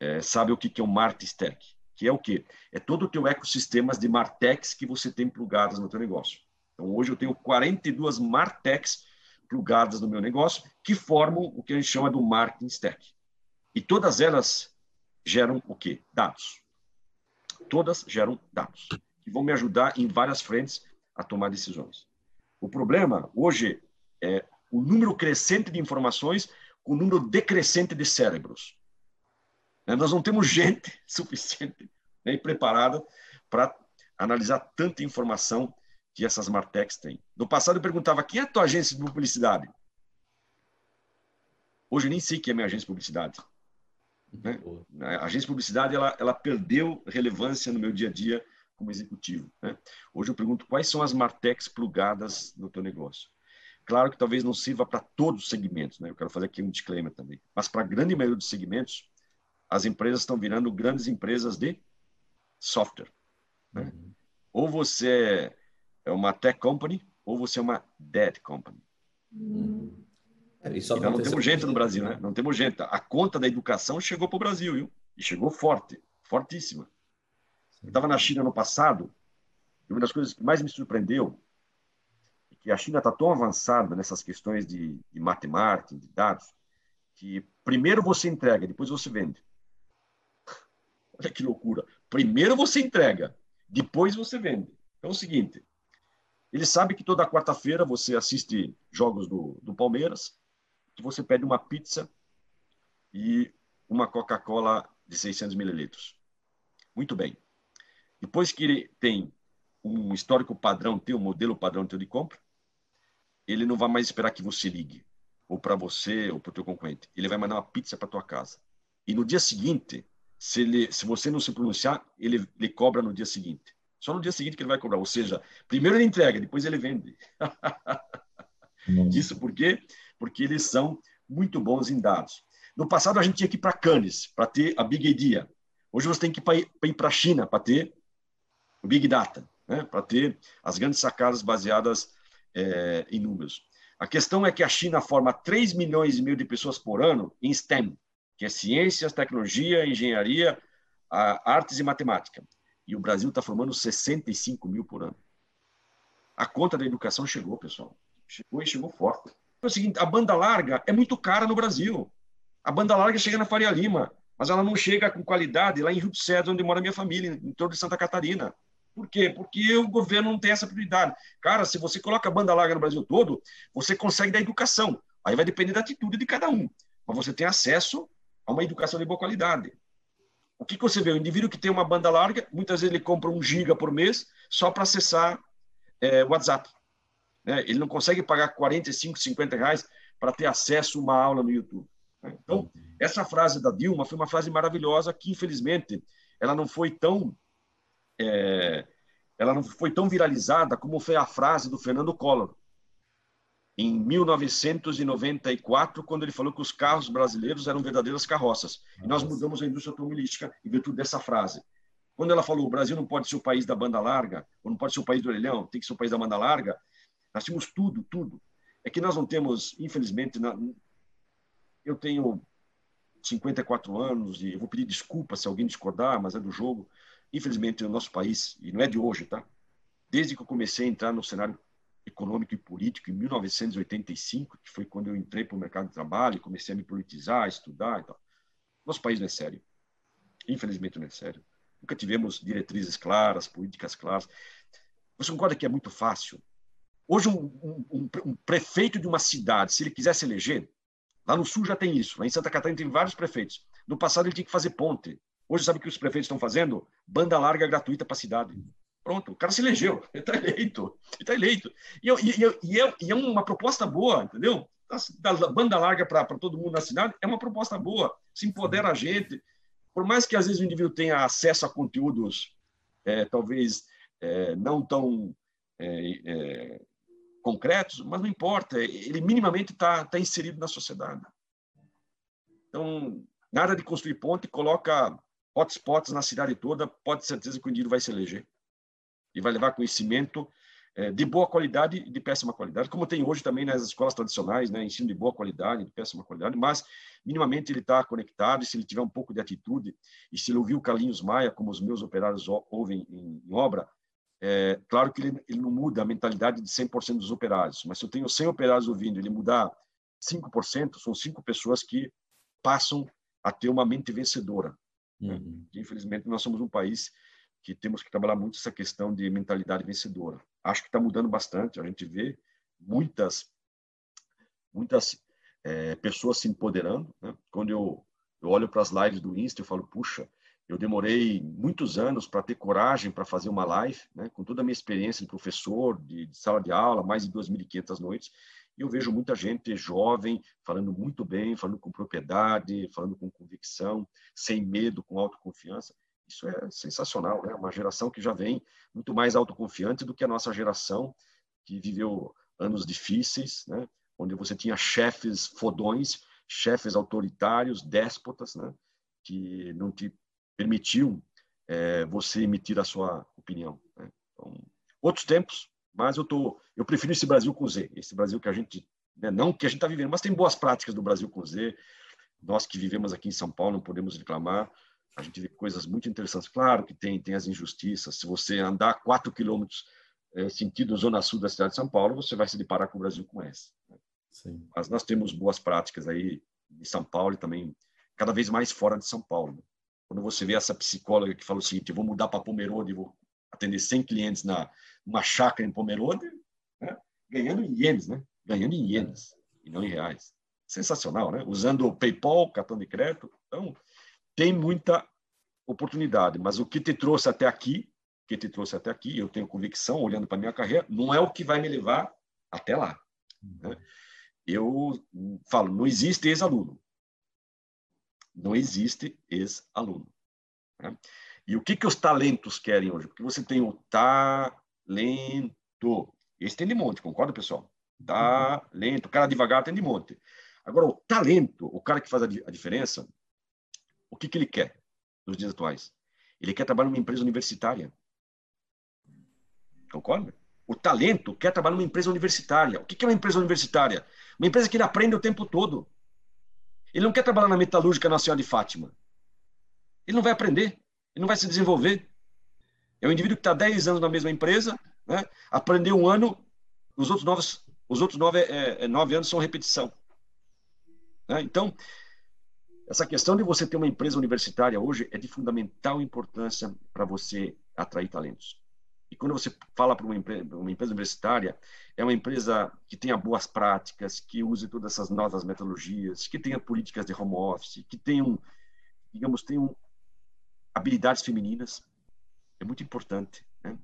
é, sabem o que é um marketing stack, que é o quê? É todo o teu ecossistema de martechs que você tem plugadas no teu negócio. Então, hoje eu tenho 42 martechs plugadas no meu negócio que formam o que a gente chama do marketing stack. E todas elas geram o quê? Dados todas geram dados que vão me ajudar em várias frentes a tomar decisões. O problema hoje é o número crescente de informações com o número decrescente de cérebros. Né, nós não temos (laughs) gente suficiente né, preparada para analisar tanta informação que essas Martechs têm. No passado eu perguntava quem é a tua agência de publicidade? Hoje eu nem sei quem é minha agência de publicidade. Né? A agência de publicidade ela, ela perdeu relevância no meu dia a dia como executivo. Né? Hoje eu pergunto quais são as martechs plugadas no teu negócio. Claro que talvez não sirva para todos os segmentos, né? eu quero fazer aqui um disclaimer também, mas para a grande maioria dos segmentos, as empresas estão virando grandes empresas de software. Né? Uhum. Ou você é uma tech company ou você é uma dead company. Hum. Isso não temos gente no Brasil, né? Não temos gente. A conta da educação chegou para o Brasil, viu? E chegou forte, fortíssima. Eu estava na China no passado, e uma das coisas que mais me surpreendeu é que a China está tão avançada nessas questões de, de matemática, de dados, que primeiro você entrega, depois você vende. Olha que loucura. Primeiro você entrega, depois você vende. Então é o seguinte, ele sabe que toda quarta-feira você assiste jogos do, do Palmeiras, que você pede uma pizza e uma Coca-Cola de 600 mililitros. Muito bem. Depois que ele tem um histórico padrão teu, um modelo padrão teu de compra, ele não vai mais esperar que você ligue, ou para você, ou para o teu concorrente. Ele vai mandar uma pizza para tua casa. E no dia seguinte, se, ele, se você não se pronunciar, ele, ele cobra no dia seguinte. Só no dia seguinte que ele vai cobrar. Ou seja, primeiro ele entrega, depois ele vende. Isso por quê? Porque eles são muito bons em dados. No passado, a gente tinha que ir para Cannes para ter a Big Idea. Hoje você tem que ir para a China para ter o Big Data, né? para ter as grandes sacadas baseadas é, em números. A questão é que a China forma 3 milhões e meio de pessoas por ano em STEM, que é ciências, tecnologia, engenharia, artes e matemática. E o Brasil está formando 65 mil por ano. A conta da educação chegou, pessoal. Chegou e chegou forte. É o seguinte, a banda larga é muito cara no Brasil. A banda larga chega na Faria Lima, mas ela não chega com qualidade lá em Rio Janeiro, onde mora minha família, em torno de Santa Catarina. Por quê? Porque o governo não tem essa prioridade. Cara, se você coloca a banda larga no Brasil todo, você consegue dar educação. Aí vai depender da atitude de cada um. Mas você tem acesso a uma educação de boa qualidade. O que, que você vê? O indivíduo que tem uma banda larga, muitas vezes ele compra um giga por mês só para acessar é, WhatsApp. Né? Ele não consegue pagar 45, 50 reais para ter acesso a uma aula no YouTube. Né? Então, essa frase da Dilma foi uma frase maravilhosa que, infelizmente, ela não foi tão é, ela não foi tão viralizada como foi a frase do Fernando Collor em 1994, quando ele falou que os carros brasileiros eram verdadeiras carroças. E nós mudamos a indústria automobilística em virtude dessa frase. Quando ela falou o Brasil não pode ser o país da banda larga, ou não pode ser o país do orelhão, tem que ser o país da banda larga, nós tínhamos tudo, tudo. É que nós não temos, infelizmente, na... eu tenho 54 anos e eu vou pedir desculpa se alguém discordar, mas é do jogo infelizmente, no nosso país, e não é de hoje, tá? Desde que eu comecei a entrar no cenário econômico e político em 1985, que foi quando eu entrei para o mercado de trabalho, comecei a me politizar, a estudar e tal. Nosso país não é sério. Infelizmente não é sério. Nunca tivemos diretrizes claras, políticas claras. Você concorda que é muito fácil? Hoje, um, um, um, prefeito de uma cidade, se ele quiser se eleger, lá no sul já tem isso, lá em Santa Catarina tem vários prefeitos. No passado ele tinha que fazer ponte, Hoje, sabe o que os prefeitos estão fazendo? Banda larga gratuita para a cidade. Pronto, o cara se elegeu, ele está eleito, ele está eleito. E, e, e, é, e, é, uma proposta boa, entendeu? Da, banda larga para todo mundo na cidade é uma proposta boa, se empodera a gente. Por mais que às vezes o indivíduo tenha acesso a conteúdos é, talvez é, não tão é, é concretos, mas não importa, ele minimamente está tá inserido na sociedade. Então, nada de construir ponte, coloca hotspots na cidade toda, pode ter certeza que o indivíduo vai se eleger. E vai levar conhecimento é, de boa qualidade e de péssima qualidade, como tem hoje também nas escolas tradicionais, né, ensino de boa qualidade, de péssima qualidade, mas minimamente ele está conectado, e se ele tiver um pouco de atitude, e se ele ouvir o Carlinhos Maia, como os meus operários ouvem em, em obra, é, claro que ele, ele, não muda a mentalidade de 100% dos operários, mas se eu tenho 100 operários ouvindo, ele mudar 5%, são cinco pessoas que passam a ter uma mente vencedora. Uhum. Infelizmente, nós somos um país que temos que trabalhar muito essa questão de mentalidade vencedora. Acho que está mudando bastante. A gente vê muitas, muitas é, pessoas se empoderando. Né? Quando eu, eu olho para as lives do Insta, eu falo, puxa, eu demorei muitos anos para ter coragem para fazer uma live, né? com toda a minha experiência de professor, de, de sala de aula, mais de 2.500 noites. E eu vejo muita gente jovem falando muito bem, falando com propriedade, falando com convicção, sem medo, com autoconfiança. Isso é sensacional, né? Uma geração que já vem muito mais autoconfiante do que a nossa geração que viveu anos difíceis, né? Onde você tinha chefes fodões, chefes autoritários, déspotas, né? Que não te permitiam é, você emitir a sua opinião. Né? Então, outros tempos, Mas eu tô, eu prefiro esse Brasil com Z, esse Brasil que a gente, né, não que a gente está vivendo, mas tem boas práticas do Brasil com Z. Nós que vivemos aqui em São Paulo não podemos reclamar. A gente vê coisas muito interessantes. Claro que tem, tem as injustiças. Se você andar quatro quilômetros é, sentido zona sul da cidade de São Paulo, você vai se deparar com o Brasil com essa. Né? Sim. Mas nós temos boas práticas aí em São Paulo e também cada vez mais fora de São Paulo. Quando você vê essa psicóloga que fala o seguinte, vou mudar para Pomerode, vou atender 100 clientes na uma chácara em Pomerode, né? ganhando em ienes, né? Ganhando em ienes e não em reais. Sensacional, né? Usando o PayPal, cartão de crédito. Então, tem muita oportunidade, mas o que te trouxe até aqui, que te trouxe até aqui, eu tenho convicção, olhando para minha carreira, não é o que vai me levar até lá. Né? Eu falo, não existe ex-aluno. Não existe ex-aluno. Né? E o que, que os talentos querem hoje? Porque você tem o talento. Esse tem de monte, concorda, pessoal? Talento. O cara devagar tem de monte. Agora, o talento, o cara que faz a, a diferença, o que, que ele quer nos dias atuais? Ele quer trabalhar numa empresa universitária. Concorda? O talento quer trabalhar numa empresa universitária. O que, que é uma empresa universitária? Uma empresa que ele aprende o tempo todo. Ele não quer trabalhar na metalúrgica Nacional de Fátima. Ele não vai aprender. Ele não vai se desenvolver. É um indivíduo que está 10 anos na mesma empresa, né? aprendeu um ano, os outros nove, os outros nove, é, é, nove anos são repetição. Né? Então, essa questão de você ter uma empresa universitária hoje é de fundamental importância para você atrair talentos. E quando você fala para uma, uma, empresa universitária, é uma empresa que tenha boas práticas, que use todas essas novas metodologias, que tenha políticas de home office, que tenham, digamos, tenham habilidades femininas. É muito importante. Né?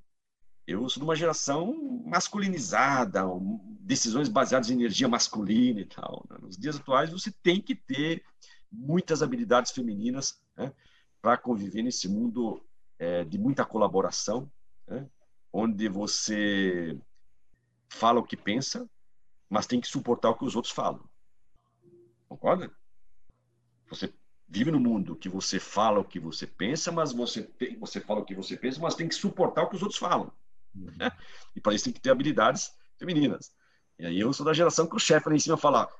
Eu sou de uma geração masculinizada, decisões baseadas em energia masculina e tal. Né? Nos dias atuais, você tem que ter muitas habilidades femininas né? para conviver nesse mundo é, de muita colaboração, né? onde você fala o que pensa, mas tem que suportar o que os outros falam. Concorda? Você vive no mundo que você fala o que você pensa, mas você tem, você fala o que você pensa, mas tem que suportar o que os outros falam. Uhum. Né? (laughs) E para isso tem que ter habilidades femininas. E aí eu sou da geração que o chefe lá em cima fala: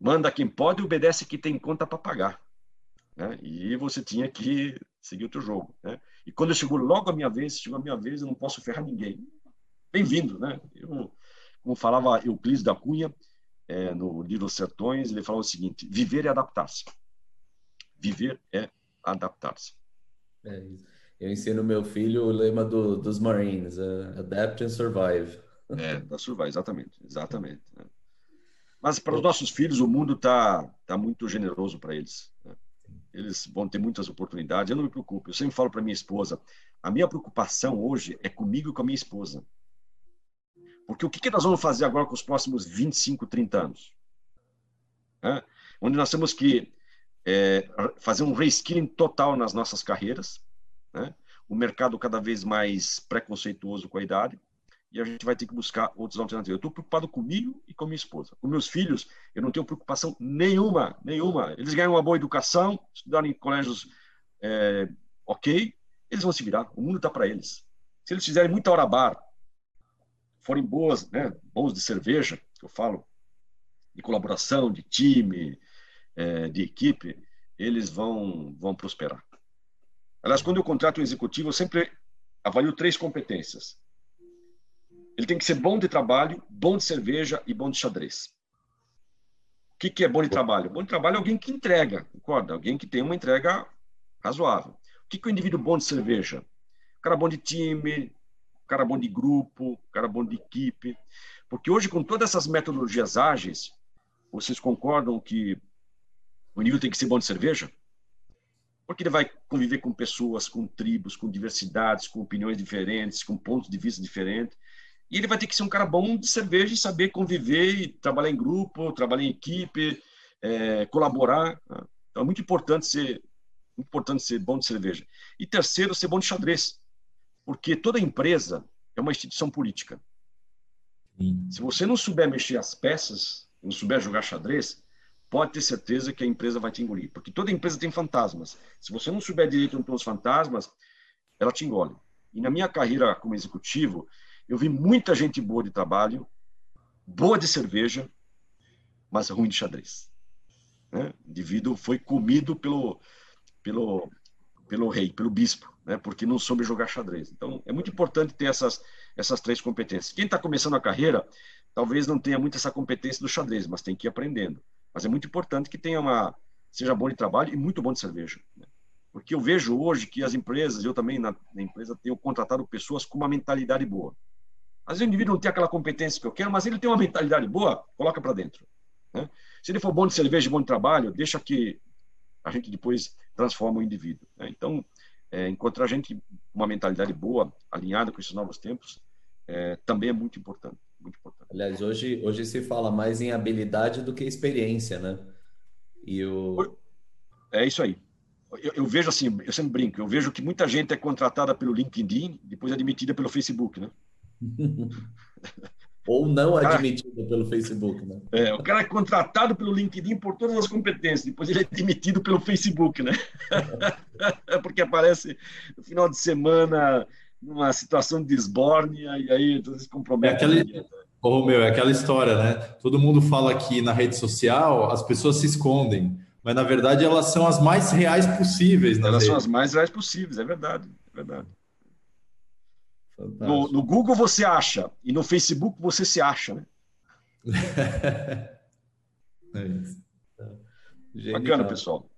manda quem pode e obedece quem tem conta para pagar. Né? E você tinha que seguir o teu jogo. Né? E quando chegou logo a minha vez, chegou a minha vez, eu não posso ferrar ninguém. Bem-vindo, né? Eu, como falava Euclides da Cunha, é, no livro Sertões, ele falava o seguinte: viver é adaptar-se. Viver é adaptar-se. É eu ensino meu filho o lema do, dos Marines: uh, adapt and survive. É, da survive, exatamente, exatamente. Né? Mas para os nossos filhos, o mundo está tá muito generoso para eles. Né? Eles vão ter muitas oportunidades. Eu não me preocupo. Eu sempre falo para minha esposa: a minha preocupação hoje é comigo e com a minha esposa. Porque o que, que nós vamos fazer agora com os próximos 25, 30 anos? É? Onde nós temos que é, fazer um reskilling total nas nossas carreiras. Né? O mercado cada vez mais preconceituoso com a idade e a gente vai ter que buscar outras alternativas. Eu estou preocupado comigo e com minha esposa. Com meus filhos, eu não tenho preocupação nenhuma, nenhuma. Eles ganham uma boa educação, estudaram em colégios é, ok, eles vão se virar. O mundo está para eles. Se eles fizerem muita hora bar, forem boas, né, bons de cerveja, que eu falo, de colaboração, de time, é, de equipe, eles vão, vão prosperar. Aliás, quando eu contrato um executivo, eu sempre avalio três competências ele tem que ser bom de trabalho, bom de cerveja e bom de xadrez. O que, que é bom de trabalho? Bom de trabalho é alguém que entrega, concorda? Alguém que tem uma entrega razoável. O que, que é o indivíduo bom de cerveja? O cara bom de time, o cara bom de grupo, o cara bom de equipe. Porque hoje, com todas essas metodologias ágeis, vocês concordam que o indivíduo tem que ser bom de cerveja? Porque ele vai conviver com pessoas, com tribos, com diversidades, com opiniões diferentes, com pontos de vista diferentes. E ele vai ter que ser um cara bom de cerveja e saber conviver, e trabalhar em grupo, trabalhar em equipe, é, colaborar. Né? Então é muito importante ser importante ser bom de cerveja. E terceiro, ser bom de xadrez, porque toda empresa é uma instituição política. Sim. Se você não souber mexer as peças, não souber jogar xadrez, pode ter certeza que a empresa vai te engolir, porque toda empresa tem fantasmas. Se você não souber direito onde estão os fantasmas, ela te engole. E na minha carreira como executivo, Eu vi muita gente boa de trabalho, boa de cerveja, mas ruim de xadrez. Né? O indivíduo foi comido pelo, pelo, pelo rei, pelo bispo, né? porque não soube jogar xadrez. Então, é muito importante ter essas, essas três competências. Quem está começando a carreira, talvez não tenha muito essa competência do xadrez, mas tem que ir aprendendo. Mas é muito importante que tenha uma seja bom de trabalho e muito bom de cerveja. Né? Porque eu vejo hoje que as empresas, eu também na, na, empresa tenho contratado pessoas com uma mentalidade boa. Às vezes o indivíduo não tem aquela competência que eu quero, mas ele tem uma mentalidade boa, coloca para dentro. Né? Se ele for bom de cerveja e bom de trabalho, deixa que a gente depois transforma o indivíduo. Né? Então, é, encontrar gente com uma mentalidade boa, alinhada com esses novos tempos, é, também é muito importante, muito importante. Aliás, hoje, hoje se fala mais em habilidade do que experiência, né? E o... É isso aí. Eu, eu, vejo assim, eu sempre brinco, eu vejo que muita gente é contratada pelo LinkedIn, depois é admitida pelo Facebook, né? (laughs) Ou não admitida pelo Facebook, né? É, o cara é contratado pelo LinkedIn por todas as competências, depois ele é demitido pelo Facebook, né? (laughs) Porque aparece no final de semana numa situação de esbórnia e aí se compromete. É oh, meu, é aquela história, né? Todo mundo fala que na rede social as pessoas se escondem, mas na verdade elas são as mais reais possíveis. Elas rede. são as mais reais possíveis, é verdade, é verdade. No, no, Google você acha e no Facebook você se acha, né? (laughs) é isso. Bacana, pessoal.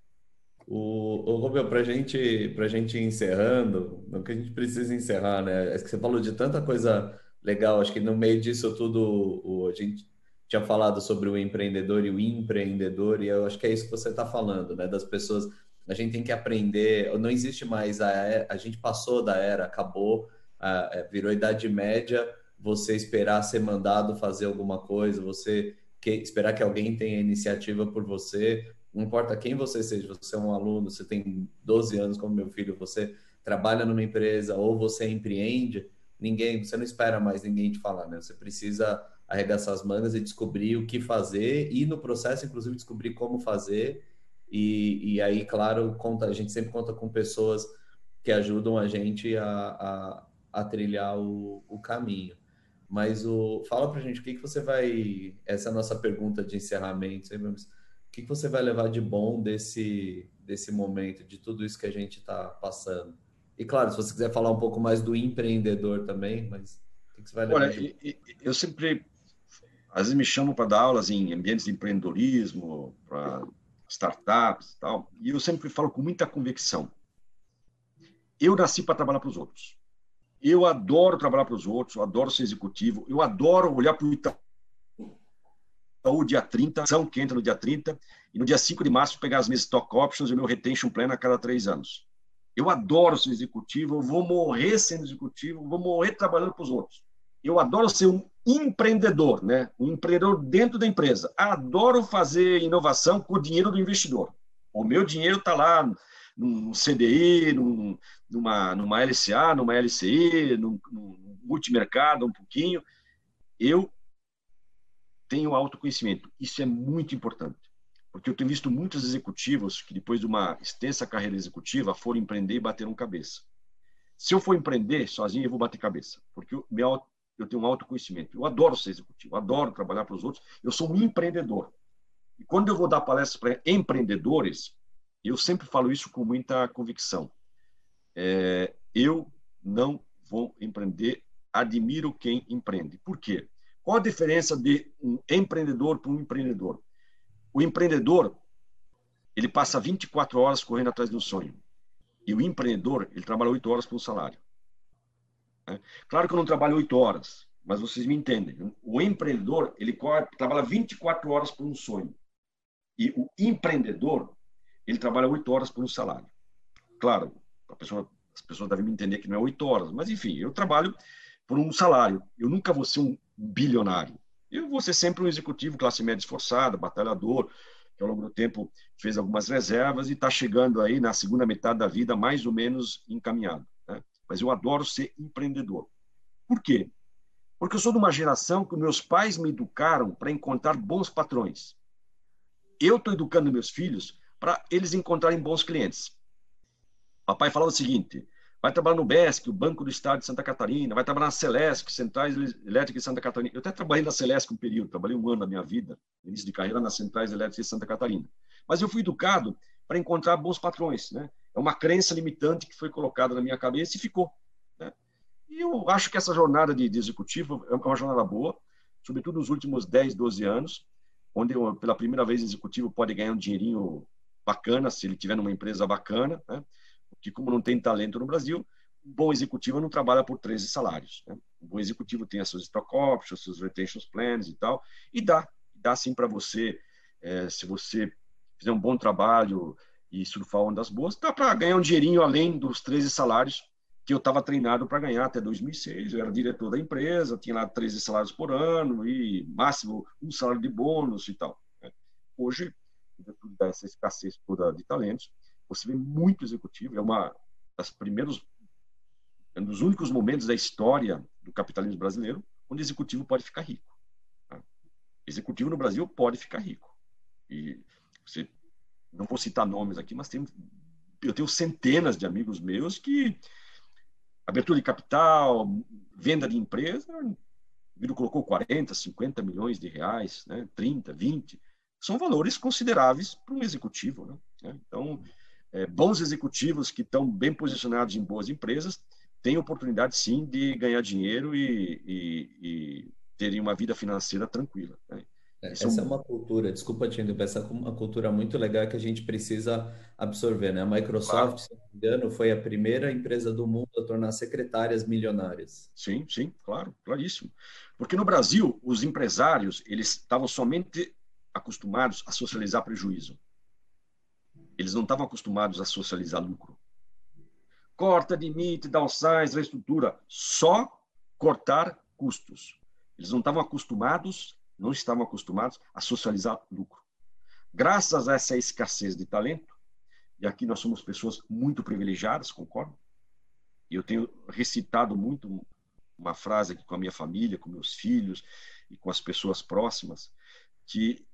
O, o Rubio, para gente, a gente encerrando, não que a gente precisa encerrar, né? É que você falou de tanta coisa legal. Acho que no meio disso tudo, o, a gente tinha falado sobre o empreendedor e o empreendedor, e eu acho que é isso que você está falando, né? Das pessoas. A gente tem que aprender. Não existe mais a a gente passou da era, acabou a, é, virou idade média, você esperar ser mandado fazer alguma coisa, você que, esperar que alguém tenha iniciativa por você, não importa quem você seja, você é um aluno, você tem 12 anos como meu filho, você trabalha numa empresa ou você empreende, ninguém, você não espera mais ninguém te falar, né? Você precisa arregaçar as mangas e descobrir o que fazer e no processo, inclusive, descobrir como fazer. E, e aí, claro, conta, a gente sempre conta com pessoas que ajudam a gente a, a, a trilhar o, o caminho. Mas o, fala para a gente o que, que você vai. Essa é a nossa pergunta de encerramento. O que, que você vai levar de bom desse, desse momento, de tudo isso que a gente está passando? E claro, se você quiser falar um pouco mais do empreendedor também, mas o que, que você vai levar? Olha, de... eu sempre. Às vezes me chamam para dar aulas em ambientes de empreendedorismo, para startups e tal, e eu sempre falo com muita convicção. Eu nasci para trabalhar para os outros. Eu adoro trabalhar para os outros, eu adoro ser executivo, eu adoro olhar para o Itaú dia 30, são que entra no dia 30, e no dia 5 de março pegar as minhas stock options e o meu retention plan a cada três anos. Eu adoro ser executivo, eu vou morrer sendo executivo, vou morrer trabalhando para os outros. Eu adoro ser um empreendedor, né? um empreendedor dentro da empresa. Adoro fazer inovação com o dinheiro do investidor. O meu dinheiro está lá num CDI, num, numa, numa LCA, numa LCI, num, num multimercado, um pouquinho. Eu tenho autoconhecimento. Isso é muito importante. Porque eu tenho visto muitos executivos que, depois de uma extensa carreira executiva, foram empreender e bateram cabeça. Se eu for empreender sozinho, eu vou bater cabeça. Porque eu, meu, eu tenho um autoconhecimento. Eu adoro ser executivo, adoro trabalhar para os outros. Eu sou um empreendedor. E quando eu vou dar palestras para empreendedores, eu sempre falo isso com muita convicção. É, eu não vou empreender, admiro quem empreende. Por quê? Qual a diferença de um empreendedor para um empreendedor? O empreendedor, ele passa 24 horas correndo atrás de um sonho. E o empreendedor, ele trabalha 8 horas por um salário. É? Claro que eu não trabalho 8 horas, mas vocês me entendem. O empreendedor, ele trabalha 24 horas por um sonho. E o empreendedor, ele trabalha oito horas por um salário. Claro, pessoa, as pessoas devem entender que não é oito horas, mas enfim, eu trabalho por um salário. Eu nunca vou ser um bilionário. Eu vou ser sempre um executivo classe média esforçada, batalhador, que ao longo do tempo fez algumas reservas e está chegando aí na segunda metade da vida mais ou menos encaminhado. Né? Mas eu adoro ser empreendedor. Por quê? Porque eu sou de uma geração que meus pais me educaram para encontrar bons patrões. Eu estou educando meus filhos para eles encontrarem bons clientes. Papai falava o seguinte: vai trabalhar no BESC, o Banco do Estado de Santa Catarina, vai trabalhar na Celesc, Centrais Elétricas de Santa Catarina. Eu até trabalhei na Celesc um período, trabalhei um ano da minha vida, início de carreira, nas Centrais Elétricas de Santa Catarina. Mas eu fui educado para encontrar bons patrões, né? É uma crença limitante que foi colocada na minha cabeça e ficou. Né? E eu acho que essa jornada de, de executivo é uma jornada boa, sobretudo nos últimos 10, 12 anos, onde eu, pela primeira vez executivo pode ganhar um dinheirinho bacana, se ele tiver numa empresa bacana, né? porque como não tem talento no Brasil, um bom executivo não trabalha por 13 salários. Né? Um bom executivo tem as suas stock options, seus retention plans e tal, e dá, dá sim para você, é, se você fizer um bom trabalho e surfar ondas boas, dá para ganhar um dinheirinho além dos 13 salários que eu estava treinado para ganhar até 2006. Eu era diretor da empresa, tinha lá 13 salários por ano e máximo um salário de bônus e tal. Né? Hoje, dessa escassez toda de talentos, você vê muito executivo, é uma das primeiros, é um dos únicos momentos da história do capitalismo brasileiro onde executivo pode ficar rico. Tá? Executivo no Brasil pode ficar rico. E você, não vou citar nomes aqui, mas tem, eu tenho centenas de amigos meus que abertura de capital, venda de empresa, o colocou 40, 50 milhões de reais, né, 30, 20, são valores consideráveis para um executivo. Né? Então, é, bons executivos que estão bem posicionados em boas empresas têm oportunidade, sim, de ganhar dinheiro e, e, e terem uma vida financeira tranquila. Né? É, essa é uma cultura, desculpa te interromper, essa é uma cultura muito legal que a gente precisa absorver, né? A Microsoft, claro. se não me engano, foi a primeira empresa do mundo a tornar secretárias milionárias. Sim, sim, claro, claríssimo. Porque no Brasil, os empresários, eles estavam somente acostumados a socializar prejuízo. Eles não estavam acostumados a socializar lucro. Corta, demite, downsize, reestrutura, só cortar custos. Eles não estavam acostumados não estavam acostumados a socializar lucro. Graças a essa escassez de talento, e aqui nós somos pessoas muito privilegiadas, concordo? Eu tenho recitado muito uma frase aqui com a minha família, com meus filhos e com as pessoas próximas, que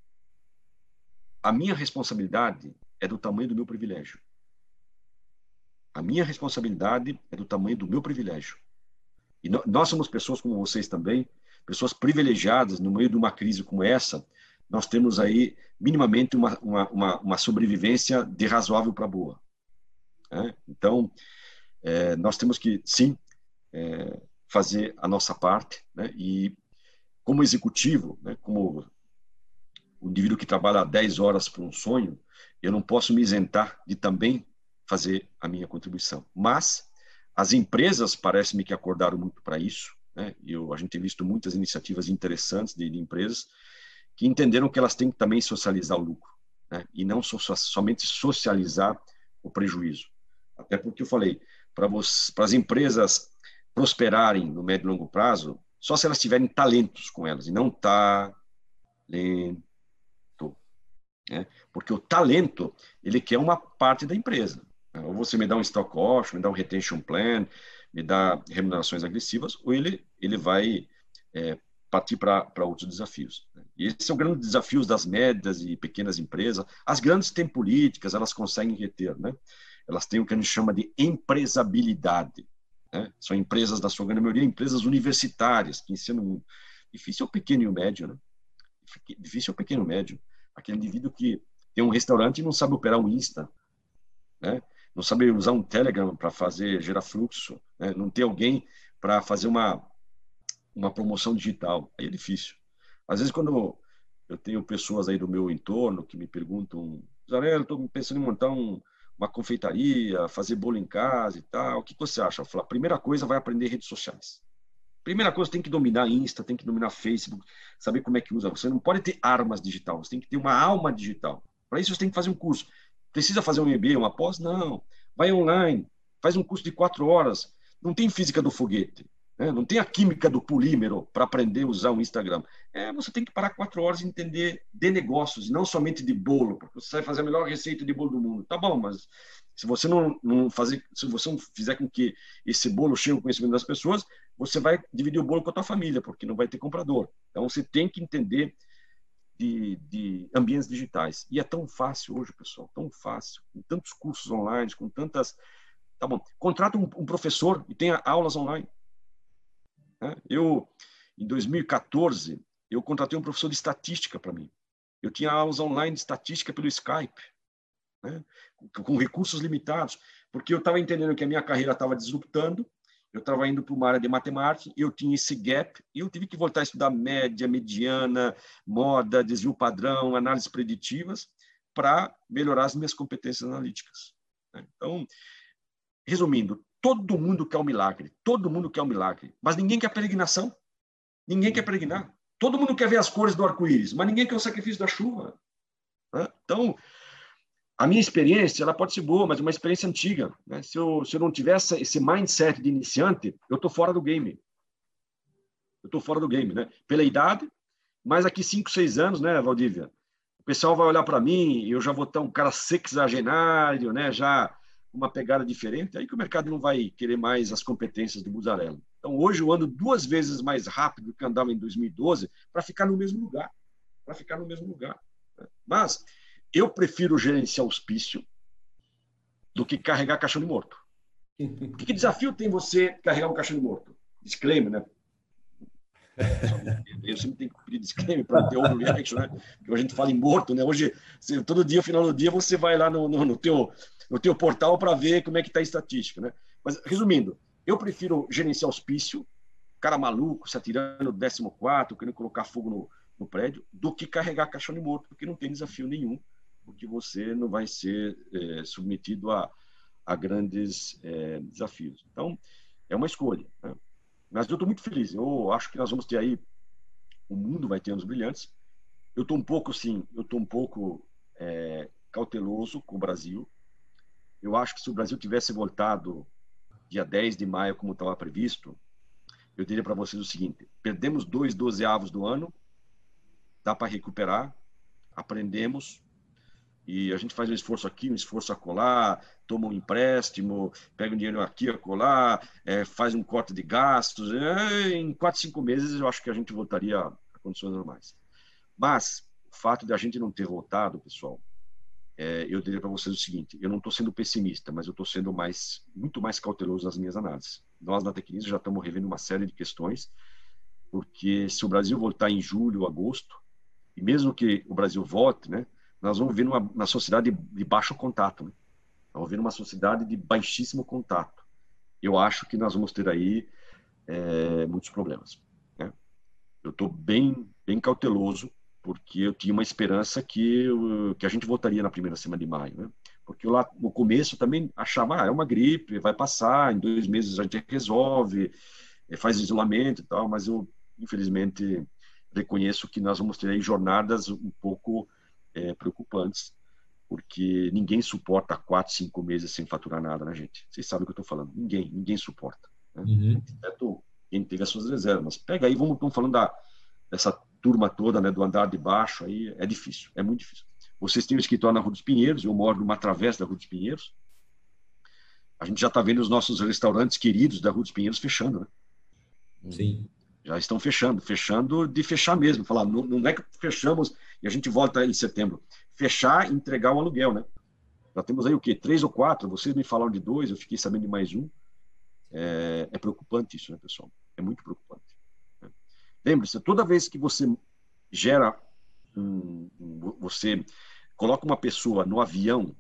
a minha responsabilidade é do tamanho do meu privilégio. A minha responsabilidade é do tamanho do meu privilégio. E nós somos pessoas como vocês também, pessoas privilegiadas no meio de uma crise como essa, nós temos aí minimamente uma, uma, uma, uma sobrevivência de razoável para boa. Né? Então, é, nós temos que, sim, é, fazer a nossa parte, né? e como executivo, né? como o indivíduo que trabalha 10 horas para um sonho, eu não posso me isentar de também fazer a minha contribuição. Mas as empresas parece-me que acordaram muito para isso, né? Eu, a gente tem visto muitas iniciativas interessantes de, de, empresas que entenderam que elas têm que também socializar o lucro, né? e não so, somente socializar o prejuízo. Até porque eu falei, para as empresas prosperarem no médio e longo prazo, só se elas tiverem talentos com elas, e não talento. Né? Porque o talento, ele quer uma parte da empresa. Ou você me dá um stock option, me dá um retention plan, me dá remunerações agressivas, ou ele, ele vai é, partir para outros desafios. Né? E esse é o grande desafio das médias e pequenas empresas. As grandes têm políticas, elas conseguem reter, né? Elas têm o que a gente chama de empresabilidade. Né? São empresas, na sua grande maioria, empresas universitárias, que ensinam Difícil é o pequeno e o médio, né? Difícil é o pequeno e o médio. Aquele indivíduo que tem um restaurante e não sabe operar um Insta, né? não saber usar um Telegram para fazer gerar fluxo, né? não ter alguém para fazer uma uma promoção digital, aí é difícil. Às vezes quando eu tenho pessoas aí do meu entorno que me perguntam, Zarela, estou pensando em montar um, uma confeitaria, fazer bolo em casa e tal, o que você acha? Eu falo, primeira coisa vai aprender redes sociais. Primeira coisa, tem que dominar Insta, tem que dominar Facebook, saber como é que usa. Você não pode ter armas digital, você tem que ter uma alma digital. Para isso, você tem que fazer um curso. Precisa fazer um MBA, uma pós? Não. Vai online, faz um curso de quatro horas. Não tem física do foguete, né? não tem a química do polímero para aprender a usar o Instagram. É, você tem que parar quatro horas e entender de negócios, não somente de bolo, porque você vai fazer a melhor receita de bolo do mundo. Tá bom, mas se você não, não fazer, se você não fizer com que esse bolo chegue ao conhecimento das pessoas, você vai dividir o bolo com a tua família, porque não vai ter comprador. Então você tem que entender de, de, ambientes digitais. E é tão fácil hoje, pessoal, tão fácil, com tantos cursos online, com tantas. Tá bom. Contrata um, um professor e tenha aulas online. Né? Eu, em 2014, eu contratei um professor de estatística para mim. Eu tinha aulas online de estatística pelo Skype, né? Com recursos limitados, porque eu estava entendendo que a minha carreira estava disruptando, eu estava indo para uma área de matemática, eu tinha esse gap, e eu tive que voltar a estudar média, mediana, moda, desvio padrão, análises preditivas, para melhorar as minhas competências analíticas. Né? Então, resumindo, todo mundo quer um milagre, todo mundo quer um milagre, mas ninguém quer peregrinação, ninguém quer peregrinar. Todo mundo quer ver as cores do arco-íris, mas ninguém quer o sacrifício da chuva. Né? Então, a minha experiência ela pode ser boa, mas uma experiência antiga. Né? Se, eu, se eu não tivesse esse mindset de iniciante, eu estou fora do game. Eu estou fora do game, né? Pela idade, mas aqui 5, 6 anos, né, Valdívia? O pessoal vai olhar para mim e eu já vou estar um cara sexagenário, né? Já uma pegada diferente, aí que o mercado não vai querer mais as competências do Buzarello. Então, hoje eu ando duas vezes mais rápido do que andava em 2012 para ficar no mesmo lugar. Para ficar no mesmo lugar. Mas eu prefiro gerenciar hospício do que carregar caixão de morto. (laughs) Que desafio tem você carregar um caixão de morto? Disclaimer, né? (laughs) Eu sempre tenho que pedir disclaimer para ter overreaction, né? Porque a gente fala em morto, né? Hoje, todo dia, final do dia, você vai lá no, no, no teu, no teu portal para ver como é que está a estatística, né? Mas, resumindo, eu prefiro gerenciar hospício, cara maluco, se atirando do 14, querendo colocar fogo no, no prédio, do que carregar caixão de morto, porque não tem desafio nenhum porque você não vai ser é, submetido a, a grandes é, desafios. Então, é uma escolha. Né? Mas eu estou muito feliz. Eu acho que nós vamos ter aí, o mundo vai ter anos brilhantes. Eu estou um pouco, sim, eu estou um pouco é, cauteloso com o Brasil. Eu acho que se o Brasil tivesse voltado dia 10 de maio, como estava previsto, eu diria para vocês o seguinte: perdemos dois dozeavos do ano, dá para recuperar, aprendemos, e a gente faz um esforço aqui, um esforço acolá, toma um empréstimo, pega um dinheiro aqui, acolá, é, faz um corte de gastos. É, em quatro, cinco meses, eu acho que a gente voltaria a condições normais. Mas o fato de a gente não ter voltado, pessoal, é, eu diria para vocês o seguinte: eu não estou sendo pessimista, mas eu estou sendo mais, muito mais cauteloso nas minhas análises. Nós, na Tecnis, já estamos revendo uma série de questões, porque se o Brasil voltar em julho, agosto, e mesmo que o Brasil volte, né, nós vamos viver numa, uma sociedade de, baixo contato. Né? Nós vamos viver numa sociedade de baixíssimo contato. Eu acho que nós vamos ter aí é, muitos problemas. Né? Eu estou bem, bem cauteloso, porque eu tinha uma esperança que, que a gente voltaria na primeira semana de maio. Né? Porque lá no começo também achava, ah, é uma gripe, vai passar, em dois meses a gente resolve, é, faz isolamento e tal, mas eu, infelizmente, reconheço que nós vamos ter aí jornadas um pouco é, preocupantes, porque ninguém suporta quatro, cinco meses sem faturar nada, né, gente? Vocês sabem o que eu estou falando. Ninguém, ninguém suporta. Né? Uhum. Exceto quem teve as suas reservas. Pega aí, vamos, estamos falando da, dessa turma toda, né, do andar de baixo, aí é difícil, é muito difícil. Vocês têm o escritório na Rua dos Pinheiros, eu moro numa travessa da Rua dos Pinheiros. A gente já está vendo os nossos restaurantes queridos da Rua dos Pinheiros fechando, né? Sim já estão fechando, fechando de fechar mesmo, falar, não, não é que fechamos e a gente volta em setembro, fechar e entregar o aluguel, né? Já temos aí o quê? Três ou quatro, vocês me falaram de dois, eu fiquei sabendo de mais um. É, é preocupante isso, né, pessoal? É muito preocupante. Né? Lembre-se, toda vez que você gera, um, um, você coloca uma pessoa no avião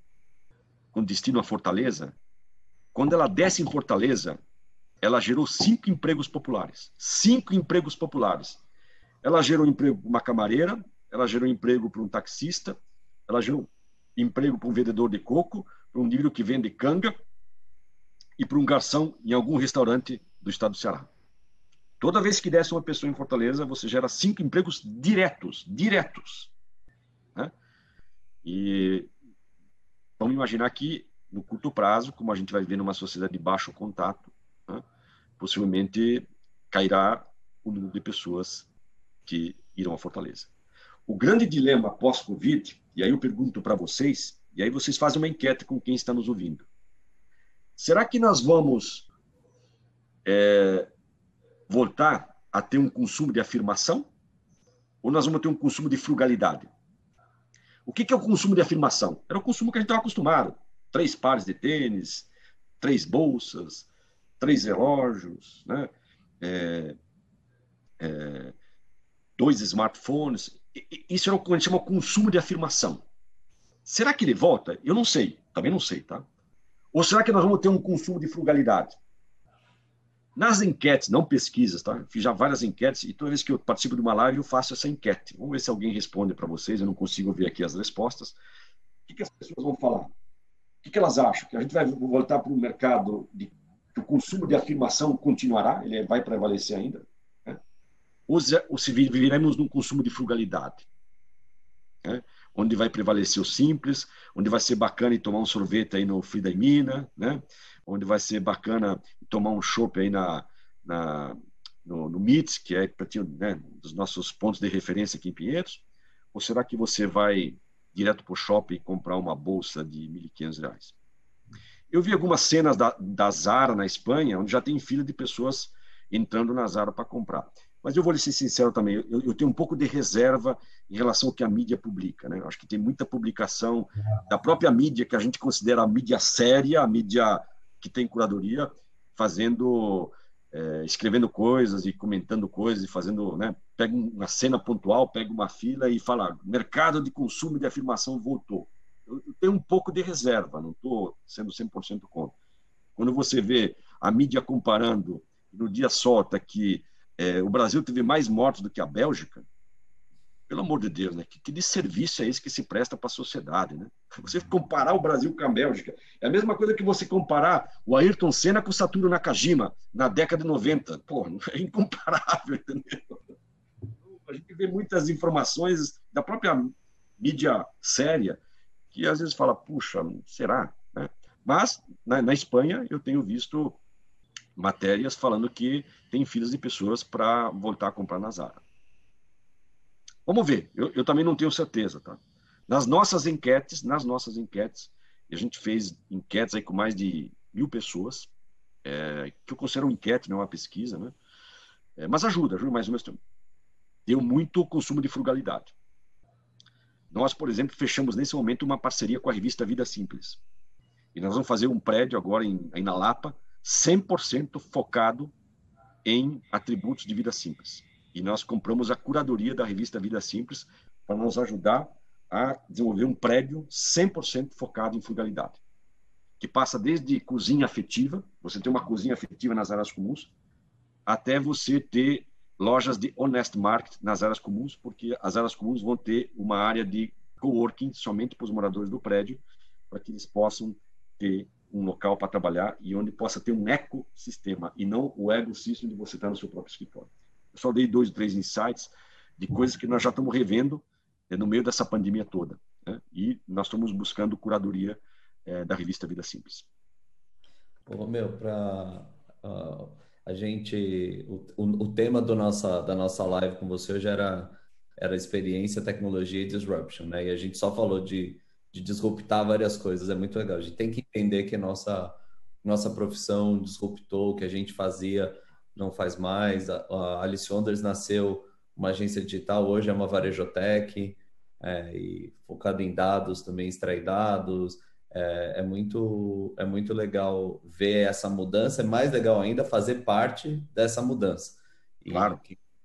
com destino a Fortaleza, quando ela desce em Fortaleza, ela gerou cinco empregos populares. Cinco empregos populares. Ela gerou emprego para uma camareira, ela gerou emprego para um taxista, ela gerou emprego para um vendedor de coco, para um indivíduo que vende canga e para um garçom em algum restaurante do estado do Ceará. Toda vez que desce uma pessoa em Fortaleza, você gera cinco empregos diretos, diretos. Né? E vamos imaginar que, no curto prazo, como a gente vai ver numa sociedade de baixo contato? Possivelmente cairá o número de pessoas que irão à Fortaleza. O grande dilema pós-Covid, e aí eu pergunto para vocês, e aí vocês fazem uma enquete com quem está nos ouvindo. Será que nós vamos é, voltar a ter um consumo de afirmação? Ou nós vamos ter um consumo de frugalidade? O que, que é o consumo de afirmação? Era o consumo que a gente estava acostumado. Três pares de tênis, três bolsas, três relógios, né? É, é, dois smartphones. Isso é o que a gente chama consumo de afirmação. Será que ele volta? Eu não sei, também não sei, tá? Ou será que nós vamos ter um consumo de frugalidade? Nas enquetes, não pesquisas, tá? Fiz já várias enquetes e toda vez que eu participo de uma live eu faço essa enquete. Vamos ver se alguém responde para vocês. Eu não consigo ver aqui as respostas. O que, que as pessoas vão falar? O que, que elas acham? Que a gente vai voltar para um mercado de que o consumo de afirmação continuará? Ele vai prevalecer ainda? Né? Ou, se viveremos num consumo de frugalidade? Né? Onde vai prevalecer o simples, onde vai ser bacana tomar um sorvete aí no Frida e Mina, né? onde vai ser bacana tomar um chopp aí na, na, no, no MITS, que é né, dos nossos pontos de referência aqui em Pinheiros? Ou será que você vai direto para o shopping comprar uma bolsa de R$ 1.500? Eu vi algumas cenas da, da Zara na Espanha, onde já tem fila de pessoas entrando na Zara para comprar. Mas eu vou ser sincero também, eu, eu, tenho um pouco de reserva em relação ao que a mídia publica. Né? Eu acho que tem muita publicação da própria mídia, que a gente considera a mídia séria, a mídia que tem curadoria, fazendo, é, escrevendo coisas e comentando coisas e fazendo, né, pega uma cena pontual, pega uma fila e fala, mercado de consumo de afirmação voltou. Eu, tenho um pouco de reserva, não estou sendo 100% contra. Quando você vê a mídia comparando, no dia solta que é, o Brasil teve mais mortos do que a Bélgica, pelo amor de Deus, né? Que, que de serviço é esse que se presta para a sociedade, né? Você comparar o Brasil com a Bélgica é a mesma coisa que você comparar o Ayrton Senna com o Satoru Nakajima na década de 90. Pô, é incomparável, entendeu? A gente vê muitas informações da própria mídia séria que às vezes fala, puxa, será? Né? Mas na, na Espanha eu tenho visto matérias falando que tem filas de pessoas para voltar a comprar na Zara. Vamos ver. Eu, eu, também não tenho certeza, tá? Nas nossas enquetes, nas nossas enquetes, a gente fez enquetes aí com mais de mil pessoas, é, que eu considero uma enquete, não é uma pesquisa, né? É, mas ajuda, ajuda mais ou menos. Deu muito consumo de frugalidade. Nós, por exemplo, fechamos nesse momento uma parceria com a revista Vida Simples. E nós vamos fazer um prédio agora em, em Lapa, 100% focado em atributos de vida simples e nós compramos a curadoria da revista Vida Simples para nos ajudar a desenvolver um prédio 100% focado em frugalidade, que passa desde cozinha afetiva, você tem uma cozinha afetiva nas áreas comuns, até você ter lojas de honest market nas áreas comuns, porque as áreas comuns vão ter uma área de coworking somente para os moradores do prédio, para que eles possam ter um local para trabalhar e onde possa ter um ecossistema e não o ego system de você estar no seu próprio escritório. Eu só dei dois, três insights de coisas que nós já estamos revendo é, no meio dessa pandemia toda. Né? E nós estamos buscando curadoria é, da revista Vida Simples. Ô, meu, para uh, a gente, o, o, tema do nossa, da nossa live com você hoje era, era experiência, tecnologia e disruption, né? E a gente só falou de, de disruptar várias coisas, é muito legal. A gente tem que entender que nossa, nossa profissão disruptou, o que a gente fazia não faz mais. A, a Alice Wonders nasceu uma agência digital, hoje é uma varejotec, é, e focada em dados, também extrair dados. É, é, muito, é muito legal ver essa mudança, é mais legal ainda fazer parte dessa mudança. E claro.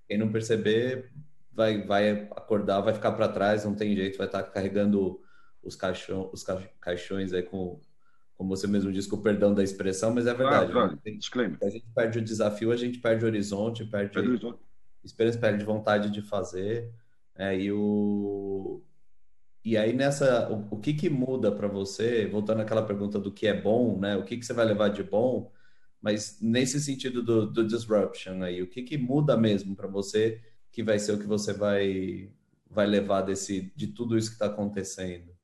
quem não perceber vai, vai acordar, vai ficar para trás, não tem jeito, vai estar carregando os, caixão, os caixões aí com como você mesmo disse, com o perdão da expressão, mas é verdade. Claro, claro. Disclaimer. A gente perde o desafio, a gente perde o horizonte, perde, perde o horizonte. esperança, perde vontade de fazer. É, e, o... e aí, nessa, o, o que, que muda para você, voltando àquela pergunta do que é bom, né? O que, que você vai levar de bom, mas nesse sentido do, do disruption aí, o que, que muda mesmo para você que vai ser o que você vai, vai levar desse, de tudo isso que está acontecendo?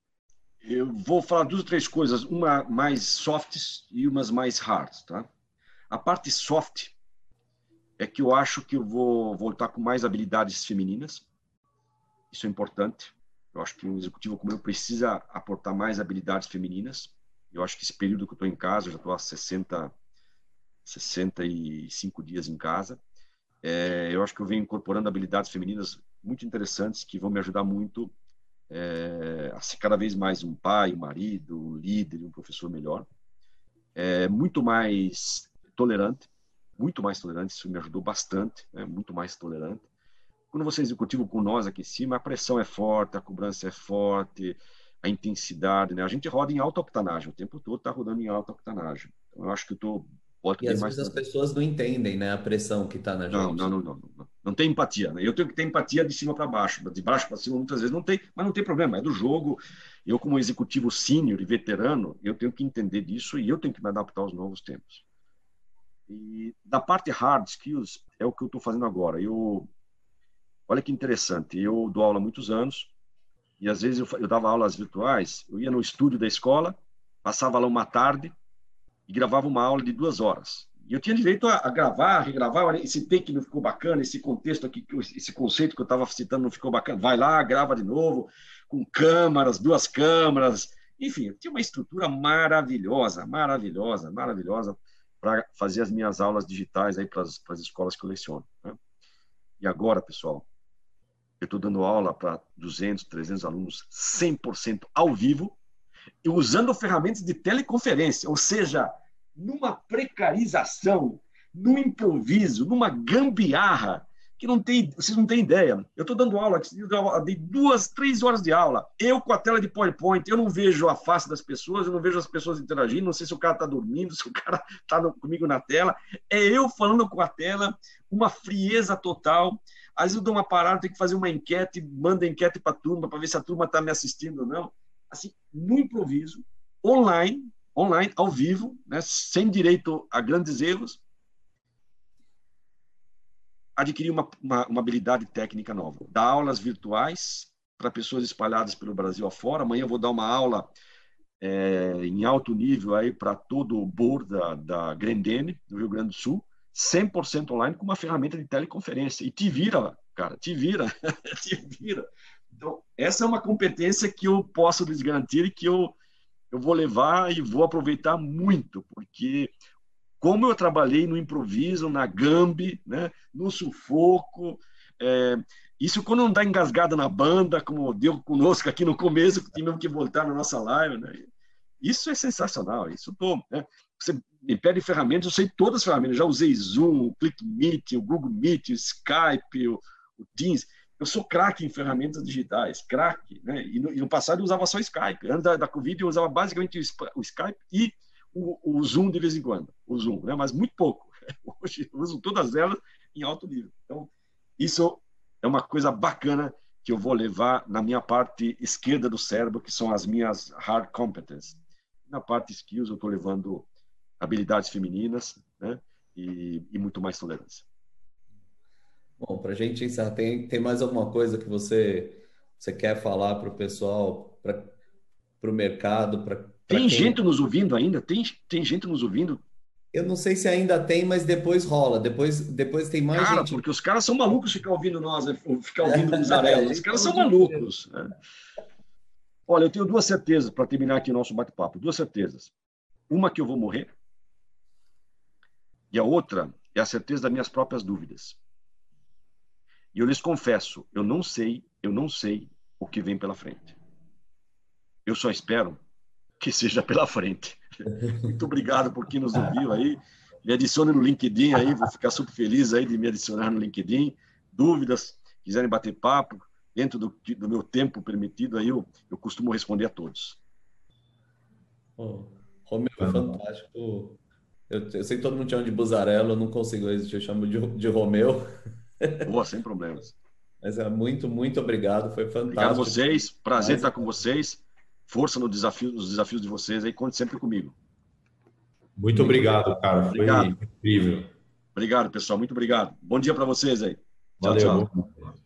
Eu vou falar duas ou três coisas, uma mais soft e umas mais hard, tá? A parte soft é que eu acho que eu vou voltar com mais habilidades femininas. Isso é importante. Eu acho que um executivo como eu precisa aportar mais habilidades femininas. Eu acho que esse período que eu estou em casa, eu já estou há 60, 65 dias em casa, é, eu acho que eu venho incorporando habilidades femininas muito interessantes que vão me ajudar muito é, a ser cada vez mais um pai, um marido, um líder, um professor melhor. é, muito mais tolerante, muito mais tolerante, isso me ajudou bastante, né? muito mais tolerante. Quando você é executivo com nós aqui em cima, a pressão é forte, a cobrança é forte, a intensidade, né? A gente roda em alta octanagem, o tempo todo está rodando em alta octanagem. Então, eu acho que eu estou e às vezes as pessoas não entendem né, a pressão que está na não, gente. Não, não, não, não. Não tem empatia. Né? Eu tenho que ter empatia de cima para baixo. De baixo para cima, muitas vezes não tem, mas não tem problema. É do jogo. Eu, como executivo sênior e veterano, eu tenho que entender disso e eu tenho que me adaptar aos novos tempos. E da parte hard skills, é o que eu estou fazendo agora. Eu, olha que interessante. Eu dou aula há muitos anos e às vezes eu, eu dava aulas virtuais. Eu ia no estúdio da escola, passava lá uma tarde e gravava uma aula de duas horas. E eu tinha direito a, a gravar, a regravar, olha, esse take não ficou bacana, esse contexto aqui, esse conceito que eu estava citando não ficou bacana, vai lá, grava de novo, com câmaras, duas câmaras, enfim, eu tinha uma estrutura maravilhosa, maravilhosa, maravilhosa para fazer as minhas aulas digitais aí para as escolas que eu leciono. Né? E agora, pessoal, eu estou dando aula para 200, 300 alunos 100% ao vivo, e usando ferramentas de teleconferência, ou seja, numa precarização, num improviso, numa gambiarra que não tem, vocês não têm ideia. Eu estou dando aula, eu dei duas, três horas de aula, eu com a tela de PowerPoint, eu não vejo a face das pessoas, eu não vejo as pessoas interagindo, não sei se o cara está dormindo, (laughs) se o cara está comigo na tela, é eu falando com a tela, uma frieza total. Às vezes eu dou uma parada, tenho que fazer uma enquete, mando a enquete para a turma, para ver se a turma está me assistindo ou não assim, no improviso, online, online, ao vivo, né, sem direito a grandes erros, adquirir uma, uma, uma habilidade técnica nova. Dar aulas virtuais para pessoas espalhadas pelo Brasil afora. Amanhã eu vou dar uma aula é, em alto nível aí para todo o board da, da Grendene, do Rio Grande do Sul, 100% online com uma ferramenta de teleconferência. E te vira, cara, te vira, (laughs) te vira. Então, essa é uma competência que eu posso lhes garantir e que eu, eu vou levar e vou aproveitar muito, porque como eu trabalhei no improviso, na gambi, né, no sufoco, é, isso quando não dá engasgada na banda, como deu conosco aqui no começo, que tivemos que voltar na nossa live, né? Isso é sensacional, isso tô, né? Você me pede ferramentas, eu sei todas as ferramentas, já usei Zoom, o ClickMeet, o Google Meet, o Skype, o, o Teams. Eu sou craque em ferramentas digitais, craque. Né? E e, no, passado eu usava só Skype. Antes da, da Covid eu usava basicamente o, Skype e o, o, Zoom de vez em quando. O Zoom, né? mas muito pouco. (laughs) Hoje eu uso todas elas em alto nível. Então, isso é uma coisa bacana que eu vou levar na minha parte esquerda do cérebro, que são as minhas hard competence. Na parte skills eu estou levando habilidades femininas né? e, e muito mais tolerância. Bom, para a gente encerrar, tem, tem mais alguma coisa que você, você quer falar para o pessoal, para o mercado? Pra, pra tem quem... gente nos ouvindo ainda? Tem, tem gente nos ouvindo? Eu não sei se ainda tem, mas depois rola. Depois, depois tem mais cara, gente. porque os caras são malucos ficar ouvindo nós, né? ficar ouvindo (laughs) os arelos. Os caras são malucos. Né? Olha, eu tenho duas certezas para terminar aqui o nosso bate-papo. Duas certezas. Uma que eu vou morrer e a outra é a certeza das minhas próprias dúvidas. E eu lhes confesso, eu não sei, eu não sei o que vem pela frente. Eu só espero que seja pela frente. Muito obrigado por quem nos ouviu aí. Me adicione no LinkedIn aí, vou ficar super feliz aí de me adicionar no LinkedIn. Dúvidas, quiserem bater papo, dentro do, do meu tempo permitido aí, eu, eu costumo responder a todos. Oh, Romeu, é fantástico. Eu, eu, sei que todo mundo chama de Buzarello, eu não consigo existir, eu chamo de, de Romeu. Boa, sem problemas. (laughs) Mas é muito, muito obrigado, foi fantástico. Obrigado a vocês, prazer Mas... estar com vocês. Força no desafio, nos desafios de vocês aí, conte sempre comigo. Muito obrigado, cara. Obrigado. Foi incrível. Obrigado, pessoal. Muito obrigado. Bom dia para vocês aí. Valeu. Tchau, tchau.